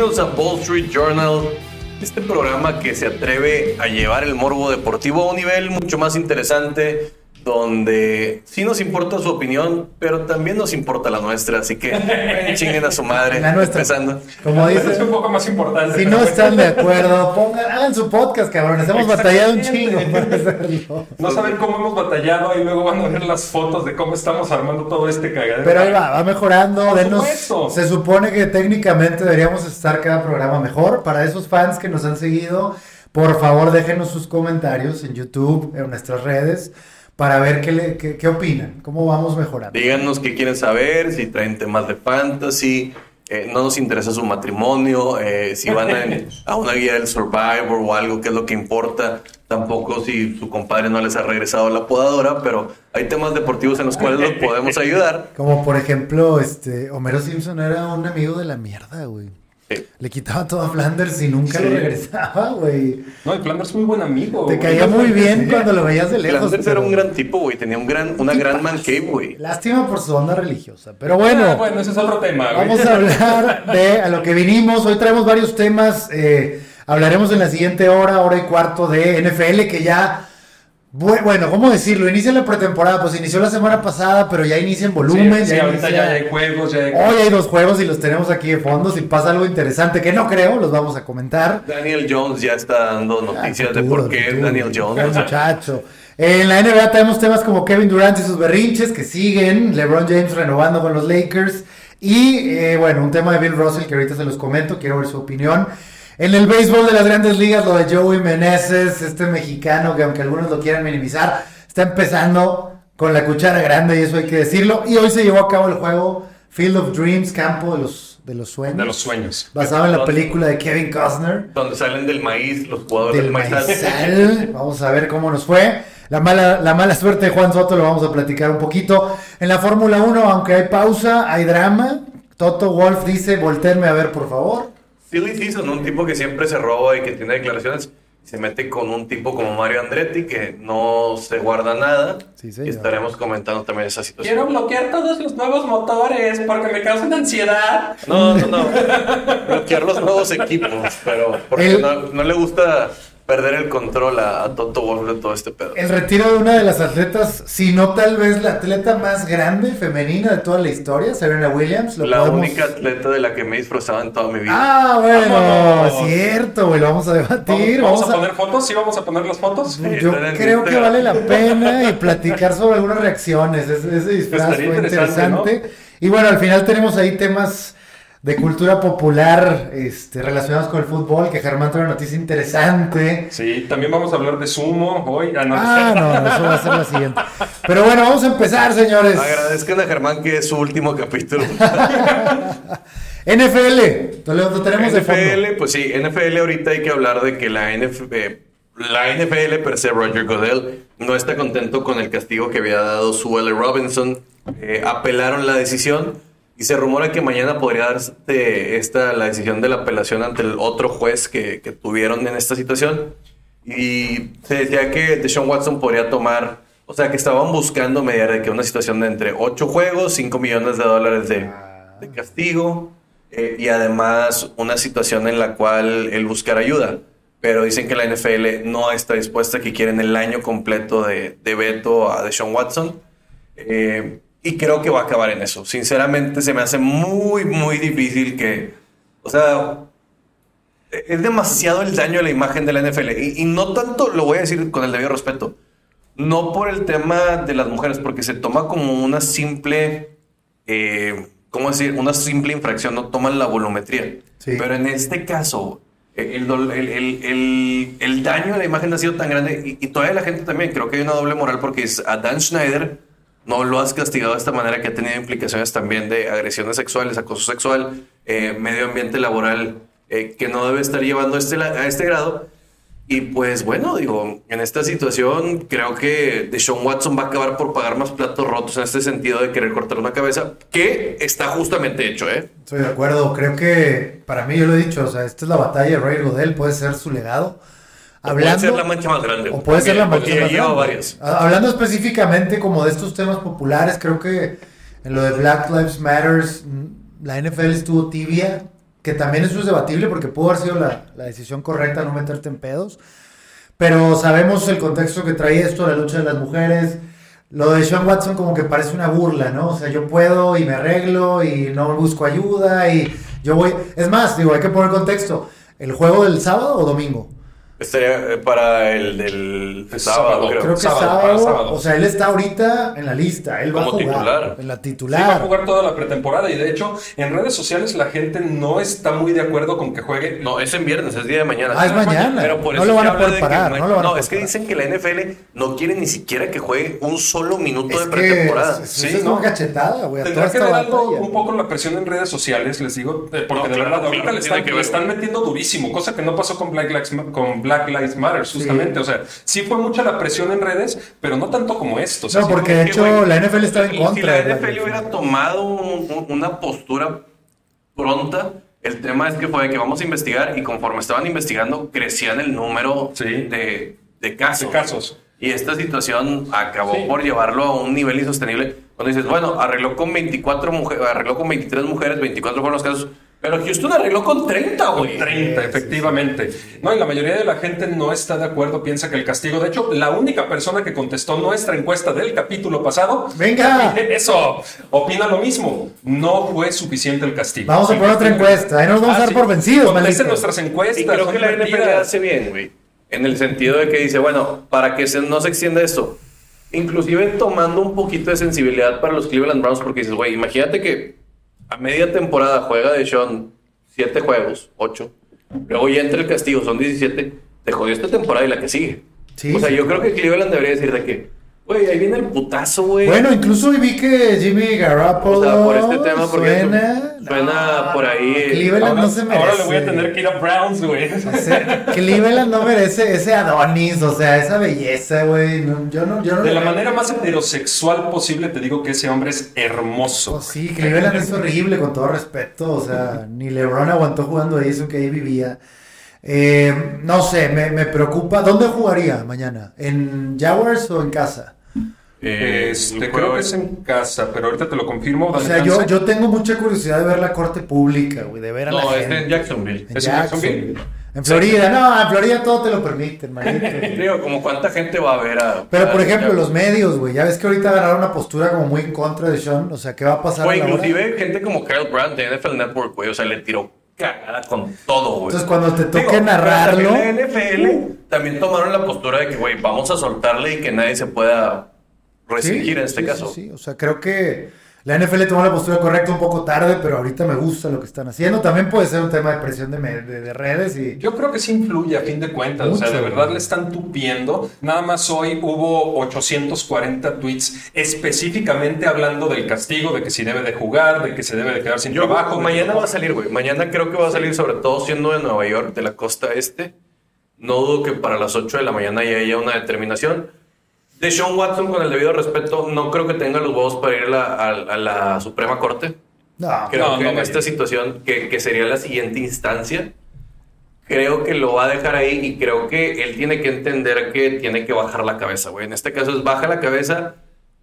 Bienvenidos a Wall Street Journal, este programa que se atreve a llevar el morbo deportivo a un nivel mucho más interesante, donde sí nos importa su opinión, pero también nos importa la nuestra, así que chinguen a su madre. La nuestra. Empezando. Como Es dice, un poco más importante. si no bueno. están de acuerdo, pongan, hagan su podcast, cabrones. Hemos batallado un chingo para hacerlo. No saben cómo hemos batallado y luego van a ver las fotos de cómo estamos armando todo este cagadero. Pero ahí va, va mejorando. Por Denos- supuesto. se supone que técnicamente deberíamos estar cada programa mejor. Para esos fans que nos han seguido, por favor déjenos sus comentarios en YouTube, en nuestras redes, para ver qué, le- qué, qué opinan, cómo vamos mejorando. Díganos qué quieren saber, si traen temas de fantasy, eh, no nos interesa su matrimonio, eh, si van a, a una guía del Survivor o algo, que es lo que importa. Tampoco si su compadre no les ha regresado la podadora, pero hay temas deportivos en los cuales los podemos ayudar. Como por ejemplo, este Homero Simpson era un amigo de la mierda, güey. Sí. Le quitaba todo a Flanders y nunca Sí. lo regresaba, güey. No, y Flanders es muy buen amigo. Te caía muy bien Sí. cuando lo veías de lejos. Flanders era un gran tipo, güey. Tenía un gran, una gran man cave, güey. Lástima por su onda religiosa. Pero Ah, bueno, bueno, ese es otro tema. güey. vamos a hablar de a lo que vinimos. Hoy traemos varios temas. eh, hablaremos en la siguiente hora, hora y cuarto de NFL, que ya. Bu- Bueno, ¿cómo decirlo? Inicia la pretemporada. Pues inició la semana pasada, pero ya inicia en volumen. Sí, sí, ya ahorita inicia- ya hay juegos, ya hay... Hoy hay dos juegos y los tenemos aquí de fondo. Si pasa algo interesante, que no creo, los vamos a comentar. Daniel Jones ya está dando Ah, noticias de futuro, por qué futuro. Daniel El Jones. muchacho. En la NBA tenemos temas como Kevin Durant y sus berrinches que siguen, LeBron James renovando con los Lakers y eh, bueno, un tema de Bill Russell que ahorita se los comento, quiero ver su opinión. En el béisbol de las grandes ligas, lo de Joey Meneses, este mexicano que aunque algunos lo quieran minimizar, está empezando con la cuchara grande y eso hay que decirlo. Y hoy se llevó a cabo el juego Field of Dreams, campo de los, de los sueños. De los sueños. Basado en la película de Kevin Costner Donde salen del maíz los jugadores del, maizal. maizal. Vamos a ver cómo nos fue. La mala, la mala suerte de Juan Soto lo vamos a platicar un poquito. En la Fórmula 1, aunque hay pausa, hay drama. Toto Wolf dice, volterme a ver, por favor. Silly Season, un tipo que siempre se roba y que tiene declaraciones, se mete con un tipo como Mario Andretti que no se guarda nada. Sí, señor. y estaremos comentando también esa situación. Quiero bloquear todos los nuevos motores porque me causan ansiedad. No, no, no. Bloquear los nuevos equipos, pero porque El- no, no le gusta perder el control a, a Toto Wolff de todo este pedo. El retiro de una de las atletas, si no tal vez la atleta más grande femenina de toda la historia, Serena Williams. Lo La podemos- única atleta de la que me he disfrazado en toda mi vida. Ah, bueno, Vámonos. cierto, güey, lo vamos a ¿Vamos, debatir. vamos vamos a a- poner fotos? ¿Sí vamos a poner las fotos? Yo creo que vale la pena y platicar sobre algunas reacciones. Ese, ese disfraz fue interesante, Y bueno, al final tenemos ahí temas de cultura popular este, relacionados con el fútbol, que Germán trae una noticia interesante. Sí, también vamos a hablar de sumo hoy. Ah, no, Ah, no, eso va a ser la siguiente. Pero bueno, vamos a empezar, señores. Agradezcan a Germán que es su último capítulo. NFL, lo, lo tenemos de fondo. NFL, pues sí, NFL ahorita hay que hablar de que la NFL, eh, la NFL per se, Roger Goodell, no está contento con el castigo que había dado Suelle Robinson. Eh, apelaron la decisión y se rumora que mañana podría darse esta, la decisión de la apelación ante el otro juez que, que tuvieron en esta situación. Y se decía que Deshaun Watson podría tomar, o sea, que estaban buscando mediar de que una situación de entre 8 juegos, 5 millones de dólares de, de castigo eh, y además una situación en la cual él buscara ayuda. Pero dicen que la NFL no está dispuesta, que quieren el año completo de, de veto a Deshaun Watson. Eh, y creo que va a acabar en eso. Sinceramente, se me hace muy, muy difícil que. O sea, es demasiado el daño a la imagen de la NFL. Y, y no tanto, lo voy a decir con el debido respeto, no por el tema de las mujeres, porque se toma como una simple, eh, ¿cómo decir? Una simple infracción, no toman la volumetría. Sí. Pero en este caso, el- el- el- el daño a la imagen ha sido tan grande y, y todavía la gente también, creo que hay una doble moral porque es a Dan Schneider no lo has castigado de esta manera que ha tenido implicaciones también de agresiones sexuales, acoso sexual, eh, medio ambiente laboral eh, que no debe estar llevando este, a este grado. Y pues bueno, digo, en esta situación creo que Deshaun Watson va a acabar por pagar más platos rotos en este sentido de querer cortar una cabeza, que está justamente hecho, ¿eh? Estoy de acuerdo, creo que para mí yo lo he dicho, o sea, esta es la batalla de Roger Godel, puede ser su legado. Puede ser la mancha más grande. O puede ser la mancha más grande. varias. Hablando específicamente como de estos temas populares, creo que en lo de Black Lives Matters, mm, la NFL estuvo tibia, que también eso es debatible porque pudo haber sido la, la decisión correcta no meterte en pedos. Pero sabemos el contexto que trae esto, la lucha de las mujeres. Lo de Sean Watson como que parece una burla, ¿no? O sea, yo puedo y me arreglo y no busco ayuda y yo voy... Es más, digo, hay que poner contexto. ¿El juego del sábado o domingo? Estaría eh, para el del El sábado, sábado, creo. Creo que Sábado, sábado, para sábado. O sea, él está ahorita en la lista. Él va a Como jugar. titular. En la Sí, va a titular. jugar toda la pretemporada y de hecho en redes sociales la gente no está muy de acuerdo con que juegue. No, es en viernes, es día de mañana. Ah, es mañana. Pero por No eso lo van a poder de que parar, ma- no lo van a poder es que parar. dicen que la NFL no quiere ni siquiera que juegue un solo minuto Es de que pretemporada. es, Sí, es ¿no? una cachetada, güey. a Tendrá que ver algo, un poco la presión en redes sociales, les digo, eh, porque No, de claro, verdad ahorita claro, le están, que metiendo durísimo, cosa que no pasó con Black Lives, con Black Lives Matter, justamente. O sea, sí fue mucha la presión en redes, pero no tanto como esto. O sea, No, sí porque de que, hecho la NFL estaba en Si contra. la de Black NFL hubiera tomado un- un- una postura pronta, el tema es que fue de que vamos a investigar y conforme estaban investigando crecían el número Sí. de, de casos. De casos. Y esta situación acabó Sí. por llevarlo a un nivel insostenible. Cuando dices, bueno, arregló con 24 mujeres, arregló con 23 mujeres, 24 fueron los casos. Pero Houston arregló con 30, güey. 30, efectivamente. No, y la mayoría de la gente no está de acuerdo, piensa que el castigo, de hecho, la única persona que contestó nuestra encuesta del capítulo pasado, Venga. eso, opina lo mismo. No fue suficiente el castigo. Vamos a poner otra encuesta. Ahí nos vamos a dar por vencidos, Contesten nuestras encuestas. Y creo que la NFL hace bien, güey. En el sentido de que dice, bueno, para que se- no se extienda esto, inclusive tomando un poquito de sensibilidad para los Cleveland Browns, porque dices, güey, imagínate que a media temporada juega de Sean 7 juegos, 8, luego ya entra el castigo, son 17, te jodió esta temporada y la que sigue. Sí, o sea, sí. yo creo que Cleveland debería decir de que, güey, ahí viene el putazo, güey. Bueno, incluso vi que Jimmy Garoppolo O sea, por este tema, porque suena, suena por ahí, Cleveland Ahora, no se merece. ahora le voy a tener que ir a Browns, güey. Ese- Cleveland no merece ese Adonis, o sea, esa belleza, güey. No, yo no, yo no De la manera más heterosexual posible, te digo que ese hombre es hermoso. Pues sí, Cleveland es horrible, con todo respeto. O sea, ni LeBron aguantó jugando ahí, eso que ahí vivía. Eh, no sé, me, me preocupa. ¿Dónde jugaría mañana? ¿En Jaguars o en casa? Eh, Este, creo juego que es en casa, pero ahorita te lo confirmo. O sea, yo, yo tengo mucha curiosidad de ver la corte pública, güey, de ver a la No, es gente. en Jacksonville. En ¿Es en Jacksonville? En Florida, no, en Florida todo te lo permiten, manito. Digo, como cuánta gente va a ver a... Pero por a- ejemplo, los medios, güey, ya ves que ahorita agarraron una postura como muy en contra de Sean, o sea, ¿qué va a pasar? Hora? inclusive gente como Kyle Brandt de NFL Network, güey, o sea, le tiró cagada con todo, güey. Entonces, cuando te toque Digo, narrarlo- también La NFL también tomaron la postura de que, güey, vamos a soltarle y que nadie se pueda restringir en este sí, caso. Sí, sí, o sea, creo que la NFL tomó la postura correcta un poco tarde, pero ahorita me gusta lo que están haciendo. También puede ser un tema de presión de, de- de redes y... Yo creo que sí influye a fin de cuentas, o sea, Mucho, de verdad le están tupiendo. Nada más hoy hubo 840 tweets específicamente hablando del castigo, de que si debe de jugar, de que se debe de quedar sin Yo, trabajo. mañana va a salir, güey. Mañana creo que va a salir, sobre todo siendo de Nueva York, de la costa este. No dudo que para las 8 de la mañana ya haya una determinación. De Sean Watson, con el debido respeto, no creo que tenga los huevos para ir a la, a- a la Suprema Corte. No, Creo No, que no en vaya. esta situación, que, que sería la siguiente instancia, creo que lo va a dejar ahí y creo que él tiene que entender que tiene que bajar la cabeza, güey. En este caso es baja la cabeza,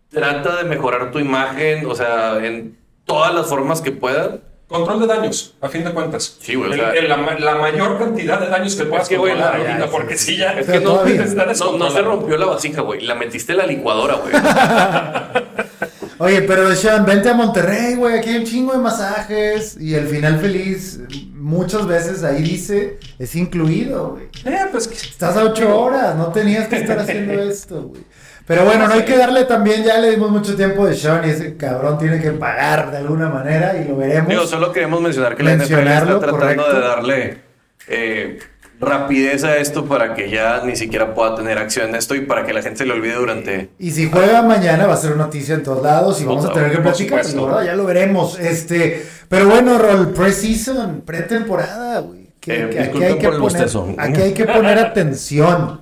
trata de mejorar tu imagen, o sea, en todas las formas que puedan. Control de daños, a fin de cuentas. Sí, güey, o El- sea- el- la, ma- la mayor cantidad de daños que puedas que, güey, controlar ahorita, sí, porque sí. ya... Es que no, no, no se rompió la vasija, güey. La metiste en la licuadora, güey. Oye, pero Sean, vente a Monterrey, güey, aquí hay un chingo de masajes y el final feliz, muchas veces ahí dice, es incluido, güey. Eh, pues, que- Estás a ocho horas, no tenías que estar haciendo esto, güey. Pero bueno, no hay que darle también, ya le dimos mucho tiempo de Sean y ese cabrón tiene que pagar de alguna manera y lo veremos. Digo, solo queremos mencionar que la NFL está Mencionarlo, tratando correcto. de darle eh, rapidez a esto para que ya ni siquiera pueda tener acción en esto y para que la gente se le olvide durante... Y si juega mañana va a ser noticia en todos lados y vamos a tener que platicar. Ya lo veremos. Este, pero bueno, Rol, preseason, pretemporada, güey. Que, Eh, que aquí, disculpen hay que por el poner, bostezo. aquí hay que poner atención.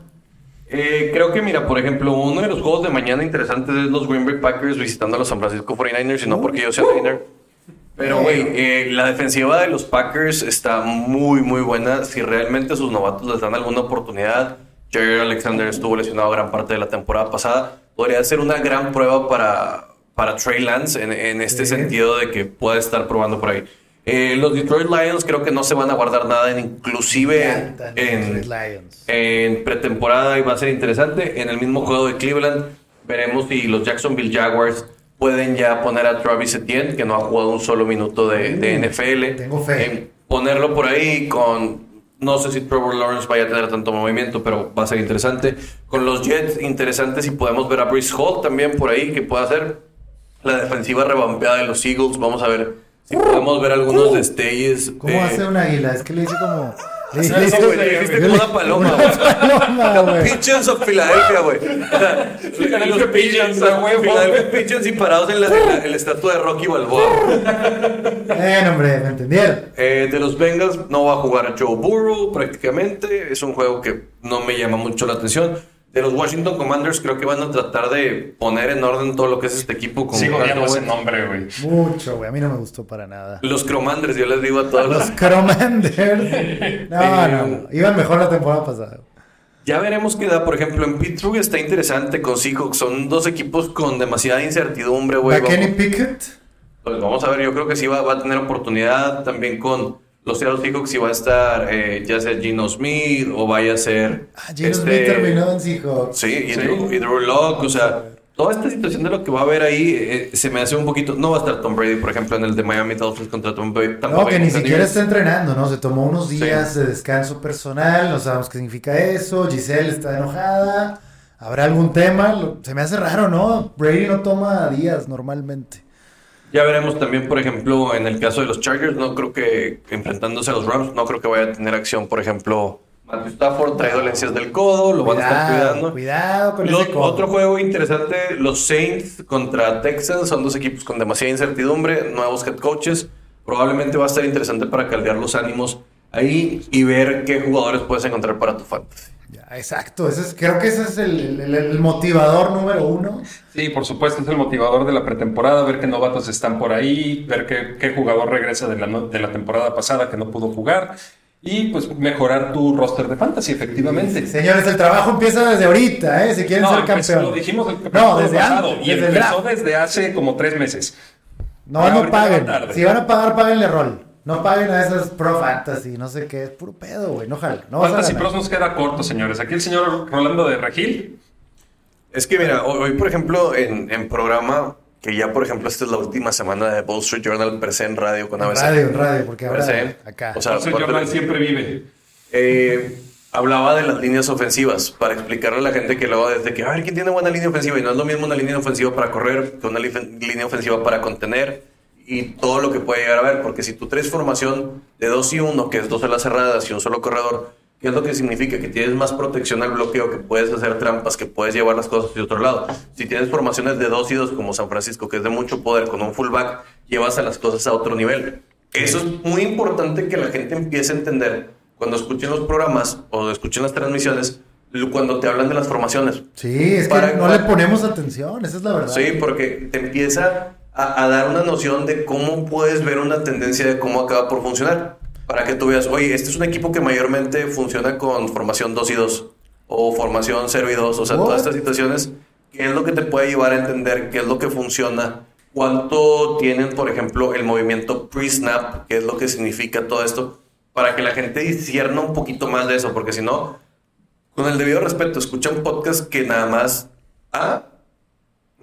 Eh, creo que, mira, por ejemplo, uno de los juegos de mañana interesantes es los Green Bay Packers visitando a los San Francisco 49ers y no porque yo sea Niner. Pero, güey, eh, la defensiva de los Packers está muy, muy buena. Si realmente sus novatos les dan alguna oportunidad, Jerry Alexander estuvo lesionado gran parte de la temporada pasada, podría ser una gran prueba para, para Trey Lance en, en este Sí. sentido de que puede estar probando por ahí. Eh, los Detroit Lions creo que no se van a guardar nada, en, inclusive en, pretemporada y va a ser interesante. En el mismo juego de Cleveland veremos si los Jacksonville Jaguars pueden ya poner a Travis Etienne, que no ha jugado un solo minuto de, de NFL. tengo fe. En ponerlo por ahí con... No sé si Trevor Lawrence vaya a tener tanto movimiento, pero va a ser interesante. Con los Jets, interesante si podemos ver a Brice Hall también por ahí, que pueda hacer la defensiva revampeada de los Eagles. Vamos a ver si podemos ver algunos destellos. ¿Cómo eh, hace un águila? Es que le hice como. Le, le hice- güey, le dijiste como una paloma, Una güey. paloma, güey. Pigeons of Philadelphia, güey. O sea, Philadelphia Pigeons, a. Philadelphia Pigeons y parados en la, en la- en la estatua de Rocky Balboa. Bueno, hombre, ¿me entendieron? Eh, de los Bengals no va a jugar Joe Burrow prácticamente. Es un juego que no me llama mucho la atención. De los Washington Commanders creo que van a tratar de poner en orden todo lo que es este equipo. Con Sigo odiando ese nombre, güey. Mucho, güey. A mí no me gustó para nada. Los Cromanders, yo les digo a todos Los los... Cromanders. No, no, no. Iban mejor la temporada pasada. Ya veremos qué da. Por ejemplo, en Pittsburgh está interesante con Seahawks. Son dos equipos con demasiada incertidumbre, güey. ¿Va Kenny Pickett? Pues vamos a ver, yo creo que sí va, va a tener oportunidad también con los Seattle Seahawks si va a estar eh, ya sea Gino Smith o vaya a ser Ah, Gino este, Smith terminó en Seahawks. Sí, y Sí. Drew, y Drew Lock, o sea, toda esta situación de lo que va a haber ahí eh, se me hace un poquito, no va a estar Tom Brady, por ejemplo, en el de Miami Dolphins contra Tom Brady. Tampa No, Bay que ni siquiera está entrenando, ¿no? Se tomó unos Sí. días de descanso personal, no sabemos qué significa eso. Giselle está enojada. ¿Habrá algún tema? Se me hace raro, ¿no? Brady no toma días normalmente. Ya veremos también, por ejemplo, en el caso de los Chargers, no creo que enfrentándose a los Rams, no creo que vaya a tener acción, por ejemplo, Matthew Stafford trae dolencias del codo, lo van a estar cuidando. cuidado con Lo- ese codo. otro juego interesante, los Saints contra Texans, son dos equipos con demasiada incertidumbre, nuevos head coaches, probablemente va a estar interesante para caldear los ánimos ahí y ver qué jugadores puedes encontrar para tu fantasy. Ya, exacto, ese es- creo que ese es el, el- el motivador número uno. Sí, por supuesto, es el motivador de la pretemporada, ver qué novatos están por ahí, ver qué, qué jugador regresa de la, no- de la temporada pasada que no pudo jugar y pues mejorar tu roster de fantasy, efectivamente. Señores, el trabajo empieza desde ahorita, ¿eh? Si quieren No, ser campeón. lo dijimos el No, desde pasado antes, y desde el empezó draft. desde hace como tres meses. No, Pero no paguen. Si van a pagar, páguenle rol. No paguen a esas pro fantasy, no sé qué. Es puro pedo, güey. No jala. No Fantasy. Pros nos queda corto, señores. Aquí el señor Rolando de Regil. Es que mira, hoy, por ejemplo, en, en programa, que ya por ejemplo esta es la última semana de Wall Street Journal per se en radio con En ABC. radio, en radio, porque ahora se, acá. O sea, Entonces, por- Jordan siempre vive. Eh, hablaba de las líneas ofensivas para explicarle a la gente que luego desde que a ver quién tiene buena línea ofensiva y no es lo mismo una línea ofensiva para correr que una línea ofensiva para contener y todo lo que puede llegar a ver porque si tú traes formación de 2 y 1 que es dos alas cerradas y un solo corredor ¿qué es lo que significa? que tienes más protección al bloqueo que puedes hacer trampas que puedes llevar las cosas hacia otro lado si tienes formaciones de 2 y 2 como San Francisco que es de mucho poder con un fullback llevas a las cosas a otro nivel eso es muy importante que la gente empiece a entender cuando escuchen los programas o escuchen las transmisiones, cuando te hablan de las formaciones. Sí, es que Para- no para- le ponemos atención, esa es la verdad. Sí, porque te empieza a, a dar una noción de cómo puedes ver una tendencia de cómo acaba por funcionar. Para que tú veas, oye, este es un equipo que mayormente funciona con formación 2 y 2 o formación 0 y 2. O sea, What? todas estas situaciones, ¿qué es lo que te puede llevar a entender qué es lo que funciona? ¿Cuánto tienen, por ejemplo, el movimiento pre-snap? ¿Qué es lo que significa todo esto? Para que la gente discierna un poquito más de eso, porque si no, con el debido respeto, escucha un podcast que nada más, ah,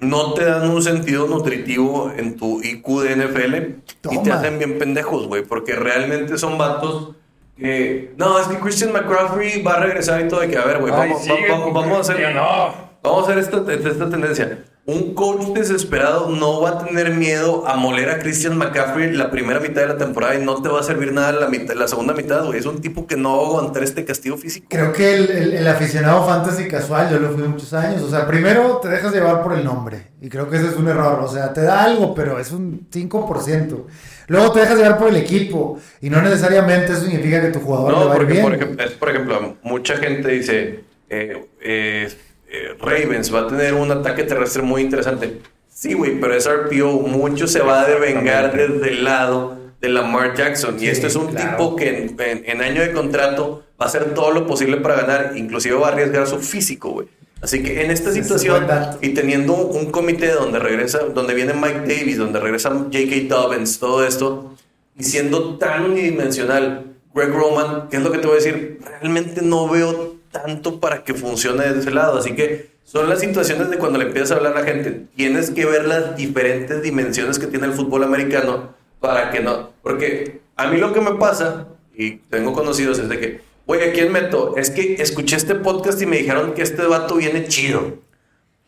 no te dan un sentido nutritivo en tu IQ de NFL y te hacen bien pendejos, güey, porque realmente son vatos que, no, es que Christian McCaffrey va a regresar y todo, de que, a ver, güey, vamos, sigue, vamos, vamos a hacer... no. Vamos a hacer esta, esta tendencia. Un coach desesperado no va a tener miedo a moler a Christian McCaffrey la primera mitad de la temporada y no te va a servir nada la, mitad, la segunda mitad, güey. Es un tipo que no va a aguantar este castigo físico. Creo que el, el- el aficionado fantasy casual, yo lo fui muchos años. O sea, primero te dejas llevar por el nombre. Y creo que ese es un error. O sea, te da algo, pero es un 5%. Luego te dejas llevar por el equipo. Y no necesariamente eso significa que tu jugador le No, va a ir porque bien. por ejemplo, es, por ejemplo, mucha gente dice, eh, eh, eh, Ravens va a tener un ataque terrestre muy interesante. Sí, güey, pero es RPO. Mucho se va a devengar desde el lado de Lamar Jackson. Sí, y este es un claro. tipo que en, en- en año de contrato va a hacer todo lo posible para ganar. Inclusive va a arriesgar su físico, güey. Así que en esta situación y teniendo un comité donde regresa, donde viene Mike Davis, donde regresa J.K. Dobbins, todo esto, y siendo tan unidimensional Greg Roman, ¿qué es lo que te voy a decir? Realmente no veo tanto para que funcione de ese lado. Así que son las situaciones de cuando le empiezas a hablar a la gente. Tienes que ver las diferentes dimensiones que tiene el fútbol americano para que no. Porque a mí lo que me pasa, y tengo conocidos, es de que, oye, ¿a quién meto? Es que escuché este podcast y me dijeron que este vato viene chido.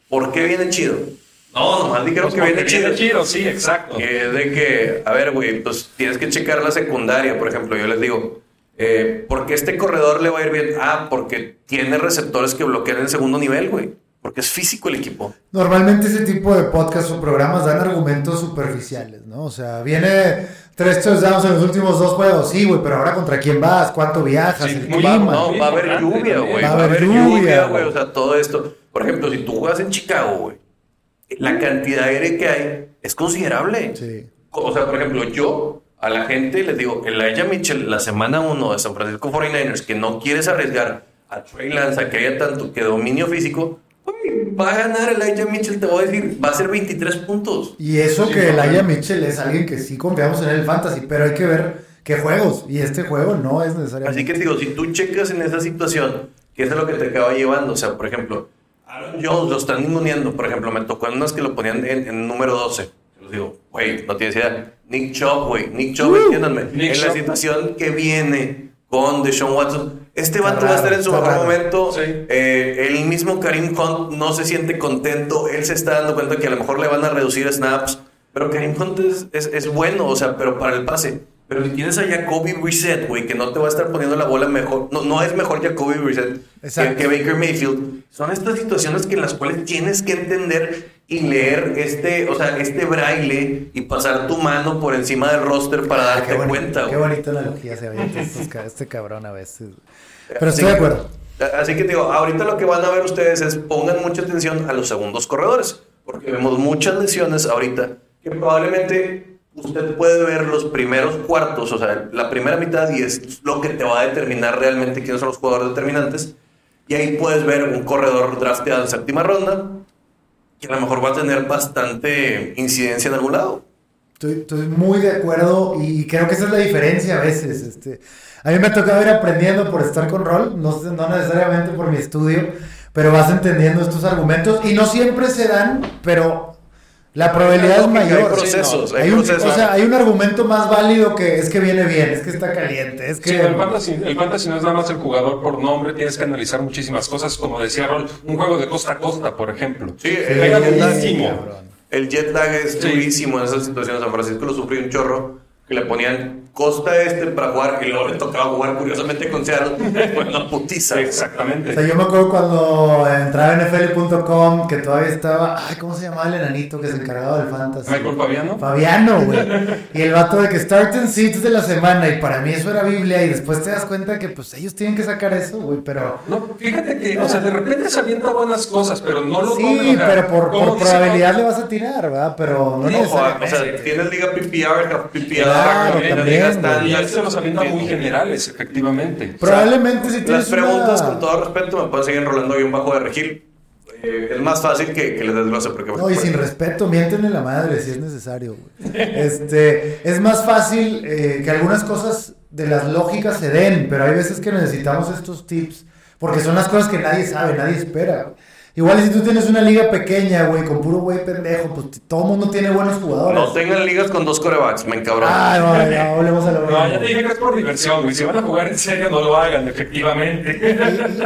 ¿Por qué viene chido? No, nomás dijeron Pues que porque viene chido. viene chido, sí, exacto. Que es de que, a ver, güey, pues tienes que checar la secundaria, por ejemplo. Yo les digo, eh, ¿por qué este corredor le va a ir bien? Ah, porque tiene receptores que bloquean en segundo nivel, güey. Porque es físico el equipo. Normalmente ese tipo de podcasts o programas dan argumentos superficiales, ¿no? O sea, viene tres touchdowns en los últimos dos juegos, sí, güey, pero ahora contra quién vas, cuánto viajas, Sí, el muy clima. No, va a haber lluvia, güey. Va a haber lluvia, güey. güey. O sea, todo esto. Por ejemplo, si tú juegas en Chicago, güey, la cantidad de aire que hay es considerable. Sí. O sea, por ejemplo, yo a la gente les digo, Elijah Mitchell, la semana 1 de San Francisco 49ers, que no quieres arriesgar a Trey Lance a que haya tanto que dominio físico, güey, va a ganar Elijah Mitchell, te voy a decir, va a ser 23 puntos. Y eso que no. Mitchell es alguien que sí confiamos en el fantasy, pero hay que ver qué juegos. Y este juego no es necesariamente. Así que te digo, si tú checas en esa situación, ¿qué es lo que te acaba llevando? O sea, por ejemplo, Aaron Jones lo están inmuniendo. Por ejemplo, me tocó en unas que lo ponían en, en número 12. Les digo, güey, no tienes idea. Nick Chubb, güey. Nick Chubb, entiéndanme. Nick en la situación que viene con Deshaun Watson, este vato va a estar en su mejor momento. Sí. Eh, el mismo Karim Hunt no se siente contento. Él se está dando cuenta que a lo mejor le van a reducir snaps. Pero Karim Hunt es, es, es bueno, o sea, pero para el pase. Pero si tienes a Jacoby Brissett, güey, que no te va a estar poniendo la bola mejor. No, no es mejor Jacoby Brissett que, que Baker Mayfield. Son estas situaciones que en las cuales tienes que entender y leer este, o sea, este braille y pasar tu mano por encima del roster para Ah, darte qué, bonito, cuenta. qué güey. bonita analogía se avienta estos ca- este cabrón a veces. Pero estoy de que- acuerdo. Así que te digo, ahorita lo que van a ver ustedes es pongan mucha atención a los segundos corredores, porque vemos muchas lesiones ahorita que probablemente usted puede ver los primeros cuartos, o sea, la primera mitad y es lo que te va a determinar realmente quiénes son los jugadores determinantes. Y ahí puedes ver un corredor drafteado en séptima ronda que a lo mejor va a tener bastante incidencia en algún lado. Estoy, estoy muy de acuerdo y creo que esa es la diferencia a veces. Este, a mí me ha tocado ir aprendiendo por estar con rol, no, no necesariamente por mi estudio, pero vas entendiendo estos argumentos y no siempre se dan, pero la probabilidad es Hay mayor. procesos, Sí, hay un, procesos. o sea, hay un argumento más válido que es que viene bien, es que está caliente, es que... Sí, el fantasy, el fantasy no es nada más el jugador por nombre, tienes que analizar muchísimas cosas, como decía Rol, un juego de costa a costa, por ejemplo. Sí, el, durísimo. cabrón. el jet lag es Sí. durísimo en esas situaciones. San Francisco lo sufrió un chorro que le ponían costa este para jugar y luego le tocaba jugar curiosamente con Seattle. Una putiza. O Exactamente. sea, yo me acuerdo cuando entraba en NFL.com que todavía estaba, ay, ¿cómo se llamaba el enanito que se encargaba del fantasy? Michael Fabiano. Fabiano, güey. Y el vato de que start and seats de la semana. Y para mí eso era Biblia. Y después te das cuenta que pues ellos tienen que sacar eso, güey. Pero. No, fíjate que, o sea, de repente se avienta buenas cosas, pero no lo Sí, o sea, pero por, por probabilidad le vas a tirar, ¿verdad? Pero no, No, o sea, tienes liga PPR, half PPR, Claro, también, estándar. Y él se los avienta muy generales, efectivamente. Probablemente si Las tienes preguntas, una- con todo respeto, me pueden seguir enrolando bien bajo de regil. Eh, es más fácil que, que les desglose porque... No, y sin respeto, miéntenle la madre si es necesario, güey. Este, es más fácil eh, que algunas cosas de las lógicas se den, pero hay veces que necesitamos estos tips, porque son las cosas que nadie sabe, nadie espera. Igual si tú tienes una liga pequeña, güey, con puro güey pendejo, pues todo el mundo tiene buenos jugadores. No tengan ligas con dos corebacks, me encabrón. Ah, no, ya volvemos a lo No, ya mismo. te dije que es por diversión, güey. Si van a jugar en serio, no lo hagan, efectivamente.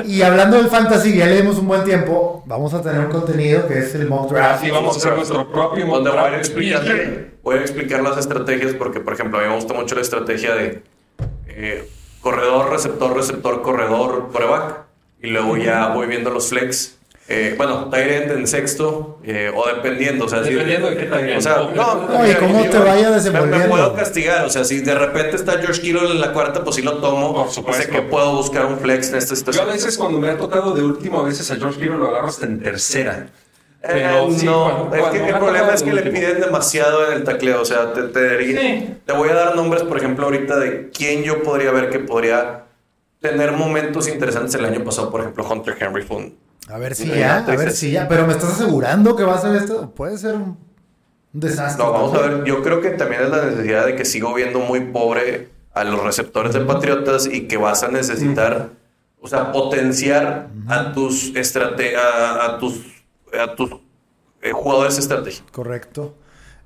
Y, y hablando del fantasy, ya le dimos un buen tiempo, vamos a tener un contenido que es el mock draft. Así vamos a hacer nuestro propio donde voy a ir draft. voy a explicar las estrategias porque, por ejemplo, a mí me gusta mucho la estrategia de eh, corredor, receptor, receptor, corredor, coreback. Y luego ya voy viendo los flex. Eh, bueno, end en sexto, eh, o dependiendo, o sea, si- Dependiendo de qué. O sea, no, No, y cómo te vaya me, desenvolviendo. me puedo castigar, o sea, si de repente está George Kittle en la cuarta, pues sí lo tomo. Por supuesto. Sea, que puedo buscar un flex en esta Yo a situación. veces cuando me ha tocado de último, a veces a George Kittle lo agarro hasta en tercera. Eh, Pero sí, no, cuando- es que me el problema es que le piden demasiado en el tacleo. O sea, te, te, Sí. te voy a dar nombres, por ejemplo, ahorita de quién yo podría ver que podría tener momentos interesantes el año pasado. Por ejemplo, Hunter Henry fue un- A ver si ya, a ver si ya. Pero me estás asegurando que va a ser esto. Puede ser un. Desastre. No, vamos a ver. Yo creo que también es la necesidad de que sigo viendo muy pobre a los receptores de Patriotas y que vas a necesitar, o sea, potenciar a tus estrate a, a tus a tus eh, jugadores estratégicos. Correcto.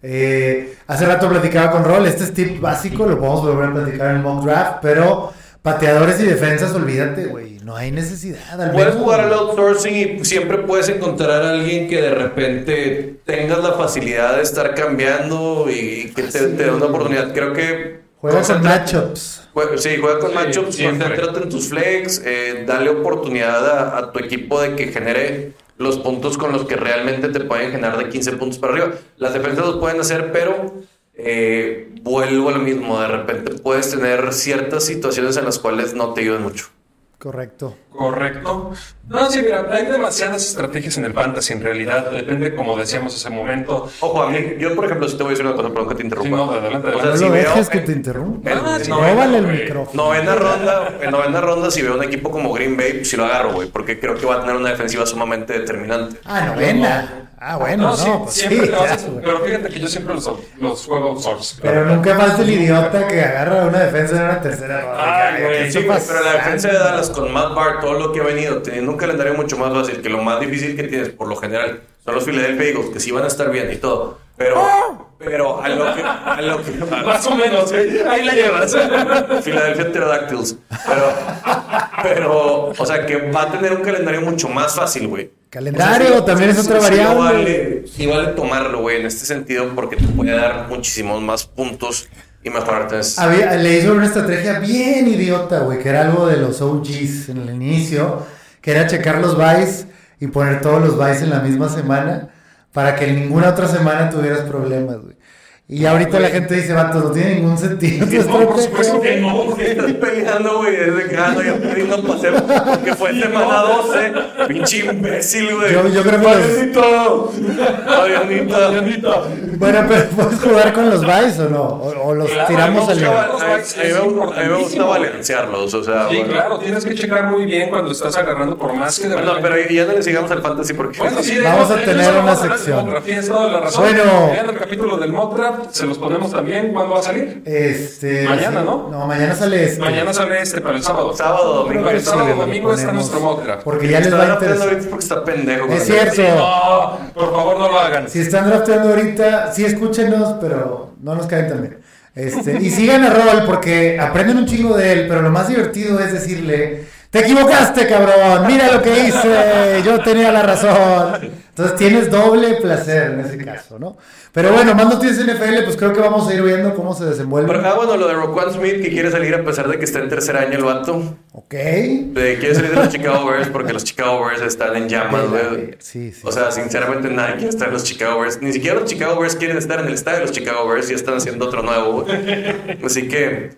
Eh, hace rato platicaba con Rol, este es tip básico, lo podemos volver a platicar en el mock draft, pero pateadores y defensas, olvídate, güey, no hay necesidad. al Puedes jugar al outsourcing y siempre puedes encontrar a alguien que de repente tengas la facilidad de estar cambiando y que te, te dé una oportunidad. Creo que Juega con matchups. Jue- Sí, juega con Sí, matchups, concéntrate en tus flex, eh, dale oportunidad a, a tu equipo de que genere los puntos con los que realmente te pueden generar de 15 puntos para arriba. Las defensas los pueden hacer, pero eh, vuelvo a lo mismo. De repente puedes tener ciertas situaciones en las cuales no te ayudan mucho. Correcto. Correcto. No, sí, mira, hay demasiadas estrategias en el fantasy en realidad. Depende, como decíamos hace un momento. Ojo, a mí, yo por ejemplo, si te voy a decir una cosa, perdón que te interrumpa. Sí, no, adelante, O sea, No si lo veo dejes que en- te interrumpa. Ah, sí, el güey. micrófono. Novena ronda, en novena ronda, si veo un equipo como Green Bay, si lo agarro, güey, porque creo que va a tener una defensiva sumamente determinante. Ah, novena. Ah, bueno, no, sí, pues siempre sí, te vas ya, a- güey. Pero fíjate que yo siempre los, los juego. Pero nunca falta el idiota que agarra una defensa en una tercera ronda. Ay, ¿Qué güey, Sí, pero la defensa de Dallas con Matt todo lo que ha venido, teniendo un calendario mucho más fácil, que lo más difícil que tienes por lo general son los Philadelphia Eagles, que sí van a estar bien y todo. Pero, pero a lo que. A lo que Más o menos. Ahí la llevas. Philadelphia Pterodactyls. Pero, pero, o sea, que va a tener un calendario mucho más fácil, güey. Calendario O sea, sí- también es otra sí variable. vale, sí vale tomarlo, güey, en este sentido, porque te puede dar muchísimos más puntos y mejorarte. Había, le hizo una estrategia bien idiota, güey, que era algo de los OGs en el inicio, que era checar los buys y poner todos los buys en la misma semana para que en ninguna otra semana tuvieras problemas, güey. Y ahorita la gente dice, vato, no tiene ningún sentido. No, por supuesto que no, güey. Estoy peleando, güey, desde que ah, no, ya no pasé porque fue semana 12. Pinche imbécil, güey. Yo- yo creo que Marianito. Marianito. Bueno, pero ¿puedes jugar con los buys o no? O, o los Claro, tiramos al. A mí- me- gusta balancearlos, o sea. Sí, bueno. claro, tienes que checar muy bien cuando estás agarrando por más que de Bueno, pero ya no le sigamos al fantasy porque. Bueno, sí, Vamos a tener una sección. Bueno. Vean el capítulo del draft, se los ponemos también. ¿Cuándo va a salir? Este, Mañana, sí. ¿no? No, mañana sale este. Mañana sale este para el sábado. Sábado, domingo. Para el sábado, le domingo está nuestro mock draft. Porque ya les va a interesar. ahorita porque está pendejo. Es cierto. Sí, no, por favor no lo hagan. Si están drafteando ahorita, sí escúchenos, pero no nos caen también. Este, y sigan a Rol porque aprenden un chingo de él, pero lo más divertido es decirle, te equivocaste, cabrón, mira lo que hice, yo tenía la razón. Entonces tienes doble placer en ese caso, ¿no? Pero bueno, más noticias NFL, pues creo que vamos a ir viendo cómo se desenvuelve. Pero, ah, bueno, lo de Roquan Smith que quiere salir a pesar de que está en tercer año el vato. Ok. Eh, quiere salir de los Chicago Bears porque los Chicago Bears están en llamas, güey. Sí, sí. O sea, sinceramente nadie quiere estar en los Chicago Bears. Ni siquiera los Chicago Bears quieren estar en el estadio de los Chicago Bears y están haciendo otro nuevo. güey. Así que,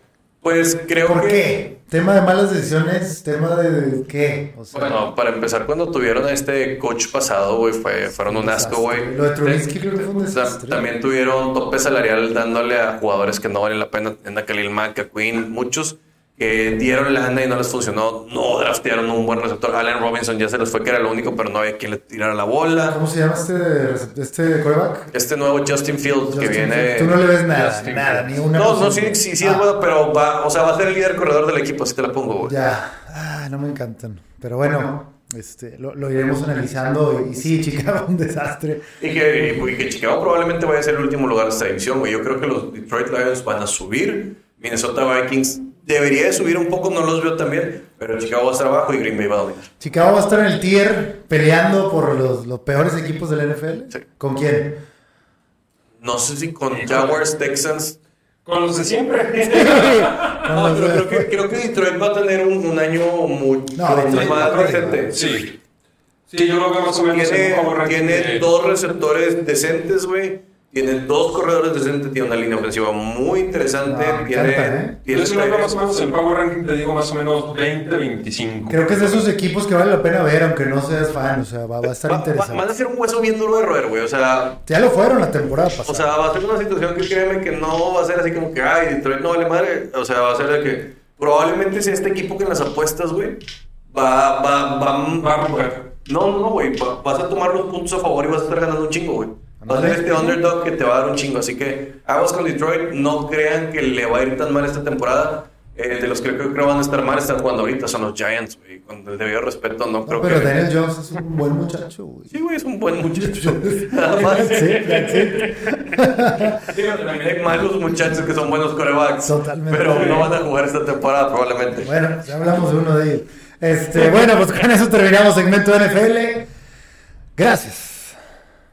pues creo ¿Por que... qué? Tema de malas decisiones, tema de qué. O sea, Bueno, para empezar, cuando tuvieron a este coach pasado, güey, fue, fueron un asco, güey. Lo de Trubisky creo que fue un desastre. También tuvieron tope salarial dándole a jugadores que no valen la pena. En a Khalil Mack, a Quinn, muchos que dieron lana y no les funcionó. No draftearon un buen receptor. Allen Robinson ya se les fue que era lo único, pero no había quien le tirara la bola. ¿Cómo se llama este, este quarterback? Este nuevo Justin Fields que viene. Tú no le ves nada, Justin nada, Fields. ni una No, no, sí, sí, sí es Ah, bueno, pero va, o sea, va a ser el líder corredor del equipo, así te la pongo, güey. Ya, ah, no me encantan. Pero bueno, este, lo, lo iremos analizando. Y sí, Chicago, un desastre. Y que, y que Chicago probablemente vaya a ser el último lugar de esta división, güey. Yo creo que los Detroit Lions van a subir. Minnesota Vikings debería de subir un poco, no los veo tan bien. Pero Chicago va a estar abajo y Green Bay va a dominar. Chicago va a estar en el tier peleando por los, los peores equipos del NFL. Sí. ¿Con quién? No sé si con Jaguars, Texans. Con los de siempre. Con No, los pero creo que, creo que Detroit va a tener un, un año mucho No, Detroit más decente. Sí. Sí, yo lo veo más o menos Tiene, tiene dos receptores decentes, güey. Tiene dos corredores decentes. Tiene una línea ofensiva muy interesante. No, me tiene, encanta, ¿eh? tiene Yo sí lo veo tight más o menos en el power ranking, te digo más o menos 20, 25. Creo que es de esos equipos que vale la pena ver, aunque no seas fan. O sea, va, va a estar Va- va- interesante. van a ser un hueso bien duro de roer, güey. O sea, Ya lo fueron la temporada pasada. o sea, va a ser una situación que créeme que no va a ser así como que, ay, Detroit no vale madre. O sea, va a ser de que probablemente sea este equipo que en las apuestas, güey, va, va, va, Va a romper. No, no, güey. va- Vas a tomar los puntos a favor y vas a estar ganando un chingo, güey. Va a ser este underdog que te va a dar un chingo. Así que aguas con Detroit. No crean que le va a ir tan mal esta temporada. Eh, de los que creo que van a estar mal están jugando ahorita son los Giants, güey. Con el debido respeto, no creo pero que. Daniel Jones es un buen muchacho, güey. Sí, güey, es un buen muchacho. Nada más. That's it, that's it. Sí, también hay malos muchachos que son buenos corebacks. Totalmente. Pero no van a jugar esta temporada, probablemente. Bueno, ya hablamos de uno de ellos. Este, bueno, pues con eso terminamos segmento de NFL. Gracias.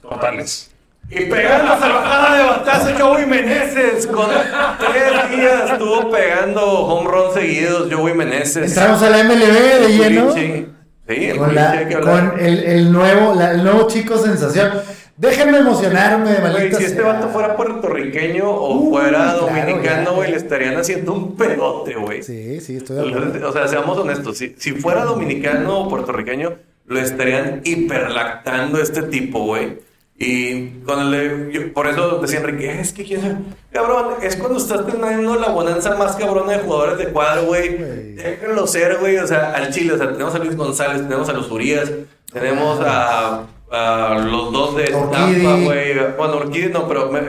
Totales. Y pegando salvajada de batazo Joey Meneses. Con tres días estuvo pegando home run seguidos Joey Meneses. Entramos a la MLB de lleno. Sí, el Con, la- con el, el nuevo, la- el nuevo chico sensación. Déjenme emocionarme, maldita si este vato fuera puertorriqueño o Uh, fuera dominicano, güey, le estarían haciendo un pedote, güey. Sí, sí, estoy de acuerdo. O sea, seamos honestos, si, si fuera dominicano o puertorriqueño, lo estarían hiperlactando este tipo, güey. Y con el yo- por eso decía Enrique, es que quién sabe?". cabrón, es cuando estás teniendo la bonanza más cabrona de jugadores de cuadro, güey. Déjenlo ser, güey. O sea, al Chile, o sea, tenemos a Luis González, tenemos a los Urias, tenemos a, a los dos de. Tampa, güey. Bueno, Urquidi no, pero me,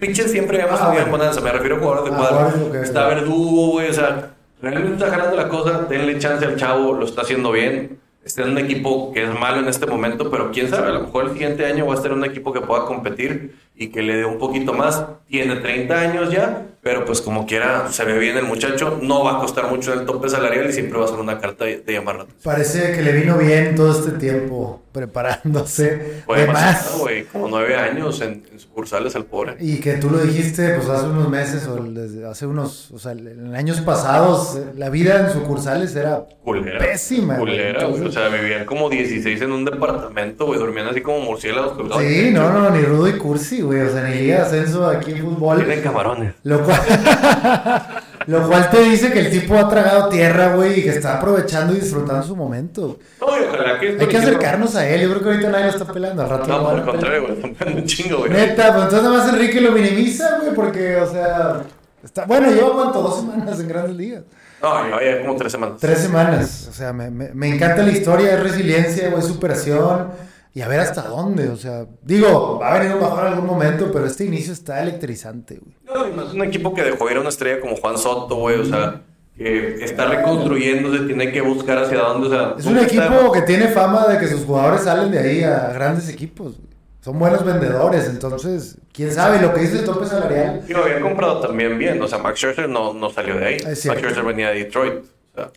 pinches siempre habíamos Ah, tenido bonanza. Me refiero a jugadores de Ah, cuadro. Está. Verdugo, güey. O sea, realmente está jalando la cosa. Denle chance al chavo, lo está haciendo bien. Está en un equipo que es malo en este momento, pero quién sabe, a lo mejor el siguiente año va a en un equipo que pueda competir y que le dé un poquito más. Tiene 30 años ya, pero pues como quiera, se ve bien el muchacho. No va a costar mucho en el tope salarial y siempre va a ser una carta de, de llamar. Parece que le vino bien todo este tiempo preparándose Fue de más. como nueve años en, en sucursales al pobre. Y que tú lo dijiste, pues hace unos meses o desde hace unos, o sea, en años pasados, la vida en sucursales era Culera. pésima. Culera, güey. O sea, vivían como 16 en un departamento, güey. Dormían así como murciélagos. Sí, no, no, ni rudo y cursi, güey. O sea, ni liga ascenso aquí en fútbol. Tienen camarones. Lo cual, lo cual te dice que el tipo ha tragado tierra, güey, y que está aprovechando y disfrutando su momento. Ojalá que Hay que acercarnos a él. Yo creo que ahorita nadie lo está pelando. Al rato lo No, por el contrario, güey. Están un chingo, güey. Neta, pues entonces nada más Enrique lo minimiza, güey, porque, o sea, está, bueno, lleva cuánto, dos semanas en grandes ligas. No, ya ya como tres semanas. Tres semanas, o sea, me, me, me encanta la historia, es resiliencia, güey, superación, y a ver hasta dónde, o sea, digo, va a venir un bajón en algún momento, pero este inicio está electrizante, güey. No, y más un equipo que dejó ir a una estrella como Juan Soto, güey. O sea, que está reconstruyéndose, tiene que buscar hacia dónde. O sea, Es un está- equipo que tiene fama de que sus jugadores salen de ahí a grandes equipos, güey. Son buenos vendedores, entonces, quién sabe, lo que dice el tope salarial. Digo, había comprado también bien. O sea, Max Scherzer no, no salió de ahí. Max. Scherzer venía de Detroit. O sea,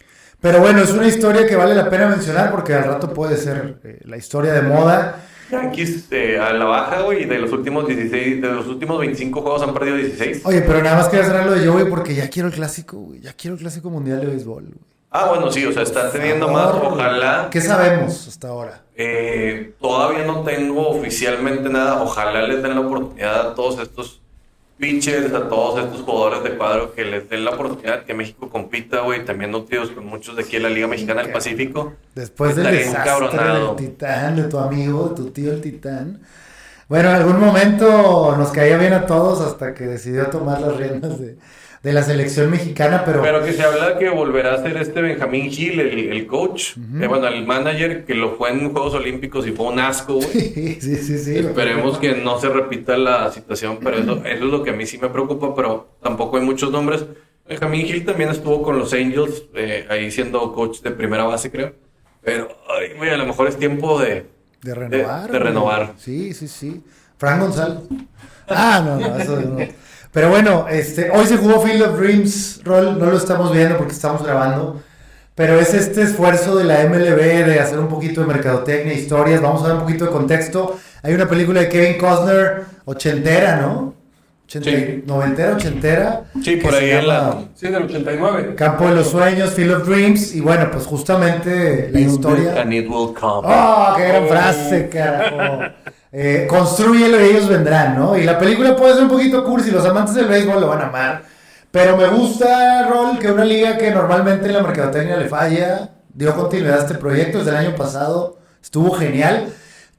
Pero bueno, es una historia que vale la pena mencionar porque al rato puede ser eh, la historia de moda. Yankees eh, a la baja, güey. De los últimos 16, de los últimos 25 juegos han perdido 16. Oye, pero nada más quería cerrar lo de Joey porque ya quiero el clásico, güey. Ya quiero el clásico mundial de béisbol, güey. Ah, bueno, sí, o sea, están teniendo más. Ojalá. ¿Qué sabemos hasta ahora? Eh, todavía no tengo oficialmente nada. Ojalá les den la oportunidad a todos estos pitchers, a todos estos jugadores de cuadro que les den la oportunidad que México compita, güey. También nutridos con muchos de aquí en la Liga Mexicana del Pacífico. Después del Estaré desastre del titán, de tu amigo, de tu tío el titán. Bueno, en algún momento nos caía bien a todos hasta que decidió tomar las riendas de, de la selección mexicana, pero, Pero que se habla que volverá a ser este Benjamín Gil, el, el coach. Eh, bueno, el manager que lo fue en Juegos Olímpicos y fue un asco, güey. sí, sí, sí, sí. Esperemos que no se repita la situación, pero eso, eso es lo que a mí sí me preocupa, pero tampoco hay muchos nombres. Benjamín Hill también estuvo con los Angels, eh, ahí siendo coach de primera base, creo. Pero, ay, güey, a lo mejor es tiempo de... De renovar. De- renovar. Sí, sí, sí. Frank González. Ah, no, no, eso no. Pero bueno, este, hoy se jugó Field of Dreams, Roll, no lo estamos viendo porque estamos grabando. Pero es este esfuerzo de la MLB de hacer un poquito de mercadotecnia, historias. Vamos a dar un poquito de contexto. Hay una película de Kevin Costner, ochentera, ¿no? Ochenta- Sí. Noventera, ochentera. Sí, por ahí en la- Sí, del 89. Campo de los Sueños, Field of Dreams. Y bueno, pues justamente la historia. And it will come. ¡Oh, qué gran frase, carajo! Eh, construyelo y ellos vendrán, ¿no? Y la película puede ser un poquito cursi, los amantes del béisbol lo van a amar. Pero me gusta, Rol, que una liga que normalmente en la mercadotecnia le falla, dio continuidad a este proyecto desde el año pasado, estuvo genial.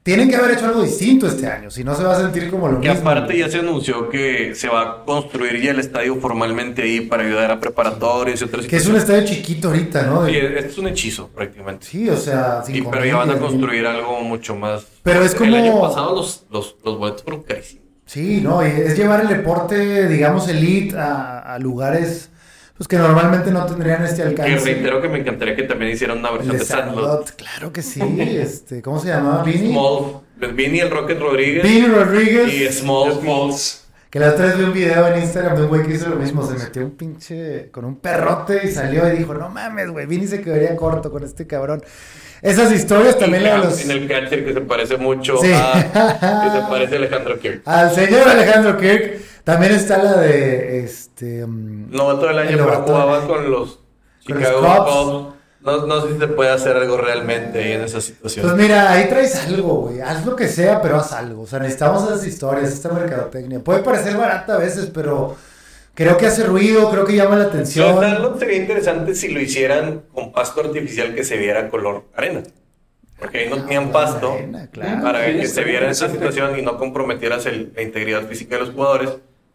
Tienen que haber hecho algo distinto este año, si no se va a sentir como lo Que mismo. aparte ya se anunció que se va a construir ya el estadio formalmente ahí para ayudar a preparatorios y otras Que es un estadio chiquito ahorita, ¿no? Sí, De- es un hechizo prácticamente. Sí, o sea, Y, pero ya van a mil. construir algo mucho más. Pero es El como- año pasado los, los, los boletos fueron carísimos. Sí, no, es llevar el deporte, digamos, elite a, a lugares pues que normalmente no tendrían este Que alcance. reitero que me encantaría que también hicieran una versión de de Sandlot. Claro que sí. Este, ¿Cómo se llamaba? Vini. Small. Vinny el Rocket Rodríguez. Vini Rodríguez. Y Small. Smalls. Que la otra vez vi un video en Instagram de un güey que hizo lo mismo. Se metió un pinche con un perrote y salió y dijo: No mames, güey, Vini se quedaría corto con este cabrón. Esas historias también la de los. En el catcher que se parece mucho Sí. a. Que se parece a Alejandro Kirk. Al señor Alejandro Kirk. También está la de este. um, Novato del año, pero novato jugaba del- con los Con Chicago los Cubs. Cubs. No, no sé si se puede hacer algo realmente ahí en esa Pues situación. mira, ahí traes algo, güey. Haz lo que sea, pero haz algo. O sea, necesitamos esas historias, esta mercadotecnia. Puede parecer barata a veces, pero creo que hace ruido, creo que llama la Pero atención. Sandlot sería interesante si lo hicieran con pasto artificial que se viera color arena. Porque ahí no tenían pasto Arena, claro. para Sí, que se viera esa interesante. situación y no comprometieras el- la integridad física de los jugadores.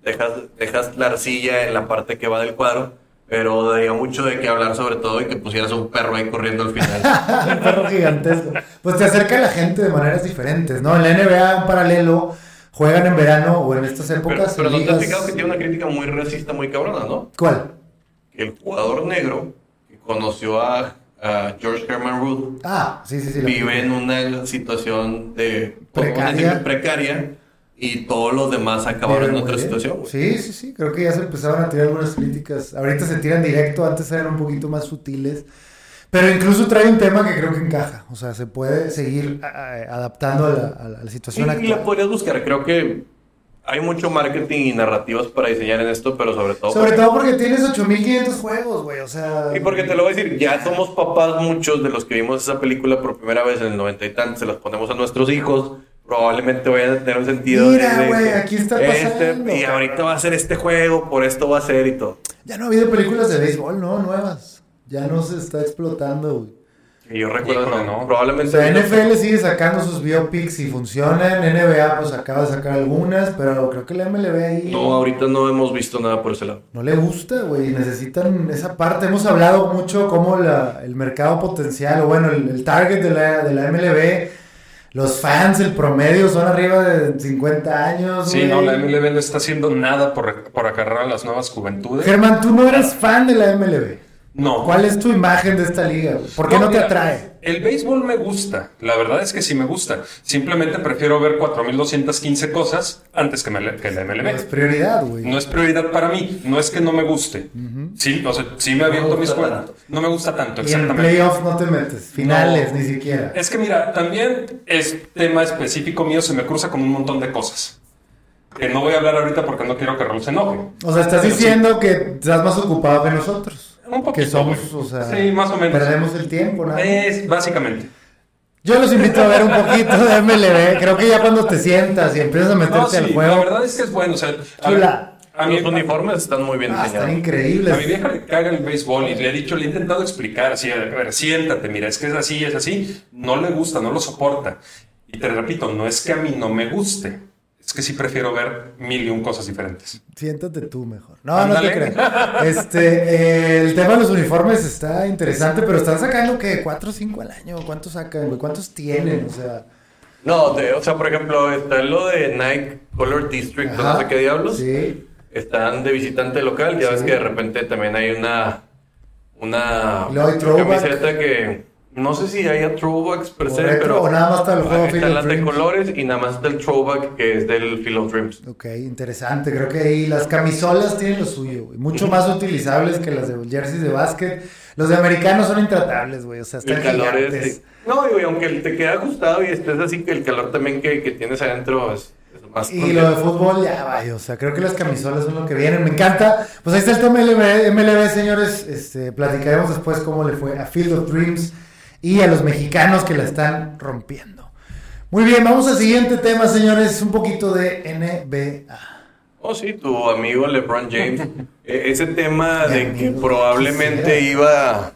Dejas, dejas la arcilla en la parte que va del cuadro, pero daría mucho de qué hablar sobre todo y que pusieras un perro ahí corriendo al final. un perro gigantesco. Pues te acerca a la gente de maneras diferentes, ¿no? En la NBA, un paralelo, juegan en verano o en estas pero épocas. pero en no te has ligas- fijado que tiene una crítica muy racista, muy cabrona, ¿no? ¿Cuál? El jugador negro que conoció a, a George Herman Ruth Ah, sí, sí, sí. vive en una situación de Precaria. precaria y todos los demás acabaron en otra bien. situación. güey. Sí, sí, sí. Creo que ya se empezaron a tirar algunas críticas. Ahorita se tiran directo, antes eran un poquito más sutiles. Pero incluso trae un tema que creo que encaja. O sea, se puede seguir adaptando a la, a la- situación Y, y la actual. podrías buscar. Creo que hay mucho marketing y narrativas para diseñar en esto, pero sobre todo. Sobre todo porque tienes 8500 juegos, güey. O sea. Y porque te lo voy a decir, ya somos papás muchos de los que vimos esa película por primera vez en el noventa y tantos, se las ponemos a nuestros hijos, probablemente vayan a tener un sentido de- Mira, güey, aquí está este, pasando. y ahorita va a ser este juego, por esto va a ser y todo. Ya no ha habido películas de béisbol, ¿no? Nuevas. Ya no se está explotando, güey. Y yo recuerdo, no, no. O probablemente... sea, NFL sigue sacando sus biopics y funcionan. NBA, pues acaba de sacar algunas, pero creo que la MLB ahí. No, ahorita no hemos visto nada por ese lado. No le gusta, güey. Necesitan esa parte. Hemos hablado mucho cómo la- el mercado potencial, o bueno, el, el target de la, de la MLB, los fans, el promedio son arriba de 50 años. Sí, no, la MLB no está haciendo nada por, por agarrar a las nuevas juventudes. Germán, tú no eres fan de la MLB. No. ¿Cuál es tu imagen de esta liga? ¿Por qué no, te mira, atrae? El béisbol me gusta. La verdad es que sí me gusta. Simplemente prefiero ver 4215 cosas antes que, me, que la No es MLB. prioridad, güey. No es prioridad para mí. No es que no me guste. Sí, o sea, sí me aviento me mis gusta juegos. tanto. No me gusta tanto, Y en exactamente. playoffs no te metes. Finales, No. ni siquiera. Es que mira, también es tema específico mío, se me cruza con un montón de cosas. Que no voy a hablar ahorita porque no quiero que Raúl se enoje. O sea, estás Pero sí. diciendo que estás más ocupado que nosotros. Un poquito, Que somos, o sea, Sí, más o menos. perdemos el tiempo, ¿no? Es básicamente. Yo los invito a ver un poquito de MLB. Creo que ya cuando te sientas y empiezas a meterte No, sí, al la juego, verdad es que es bueno. O sea, a, Chula. a mi, Los uniformes están muy bien ah, están diseñados. increíbles. a mi vieja le caga el béisbol y le he dicho, le he intentado explicar así, a ver, siéntate, mira, es que es así, es así. No le gusta, no lo soporta. Y te repito, no es que a mí no me guste. Es que sí prefiero ver mil y un cosas diferentes. Siéntate tú mejor. No, no te creas. Este, eh, el tema de los uniformes está interesante, pero están sacando que 4 o 5 al año. ¿Cuántos sacan, güey? ¿Cuántos tienen? O sea, No, de- o sea, por ejemplo, está lo de Nike Color District, o no ajá, sé qué diablos. Sí. Están de visitante local, ya ves que de repente también hay una una camiseta que no sé si haya throwbacks per se, pero o nada más está el juego Field of las de colores y nada más está el throwback que es del Field of Dreams. Ok, interesante. Creo que ahí las camisolas tienen lo suyo, güey. Mucho más utilizables que las de jerseys de básquet. Los de americanos son intratables, güey. O sea, están El calor gigantes. es no, digo, y aunque te quede ajustado y estés así que el calor también que, que tienes adentro es, más Y lo de fútbol, ya vaya, o sea, creo que las camisolas son lo que vienen. Me encanta. Pues ahí está el tema MLB, MLB señores. Este, platicaremos después cómo le fue a Field of Dreams y a los mexicanos que la están rompiendo. Muy bien, vamos al siguiente tema, señores. Un poquito de NBA. Oh, sí, tu amigo LeBron James. Eh, ese tema de que probablemente iba,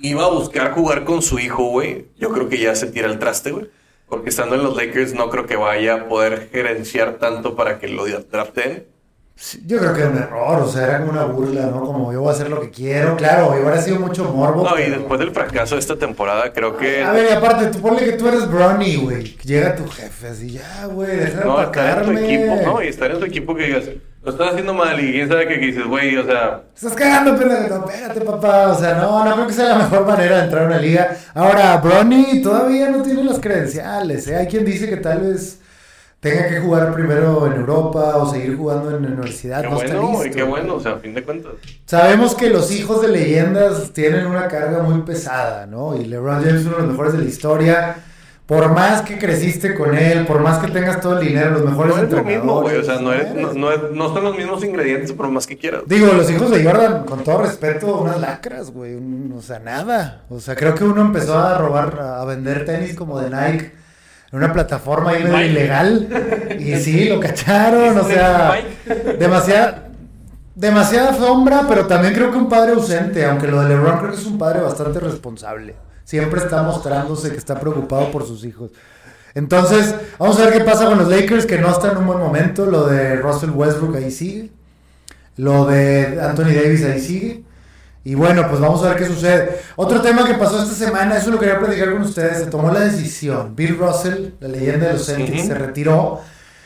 iba a buscar jugar con su hijo, güey. Yo creo que ya se tira el traste, güey. porque estando en los Lakers no creo que vaya a poder gerenciar tanto para que lo draften. Yo creo que era un error, o sea, era como una burla, ¿no? Como yo voy a hacer lo que quiero, claro, hubiera sido mucho morbo. No, y pero- después del fracaso de esta temporada, creo que. A ver, y aparte, tú ponle que tú eres Bronny, güey. Llega tu jefe así, ya, güey, deja de No, estar en tu equipo, no, y estar en tu equipo que digas, lo estás haciendo mal y quién sabe que dices, güey, o sea, Estás cagando, pendejo. No, espérate, papá. O sea, no, no creo que sea la mejor manera de entrar a una liga. Ahora, Bronny todavía no tiene las credenciales. ¿eh? Hay quien dice que tal vez tenga que jugar primero en Europa o seguir jugando en la universidad. qué no está bueno, y listo. qué bueno, o sea, a fin de cuentas. Sabemos que los hijos de leyendas tienen una carga muy pesada, ¿no? Y LeBron James es uno de los mejores de la historia. Por más que creciste con él, por más que tengas todo el dinero, los mejores No es lo mismo, güey, o sea, no, eres, no, eres. no, es- no son los mismos ingredientes por más que quieras. Digo, los hijos de Jordan, con todo respeto, unas lacras, güey. O sea, nada. O sea, creo que uno empezó a robar, a vender tenis como de Nike en una plataforma ahí medio ilegal. Y sí, lo cacharon, o sea, demasiada, demasiada sombra, pero también creo que un padre ausente, aunque lo de LeBron creo que es un padre bastante responsable. Siempre está mostrándose que está preocupado por sus hijos. Entonces, vamos a ver qué pasa con los Lakers, que no están en un buen momento. Lo de Russell Westbrook ahí sigue. Lo de Anthony Davis ahí sigue. Y bueno, pues vamos a ver qué sucede. Otro tema que pasó esta semana, eso lo quería platicar con ustedes. Se tomó la decisión. Bill Russell, la leyenda de los Celtics, se retiró.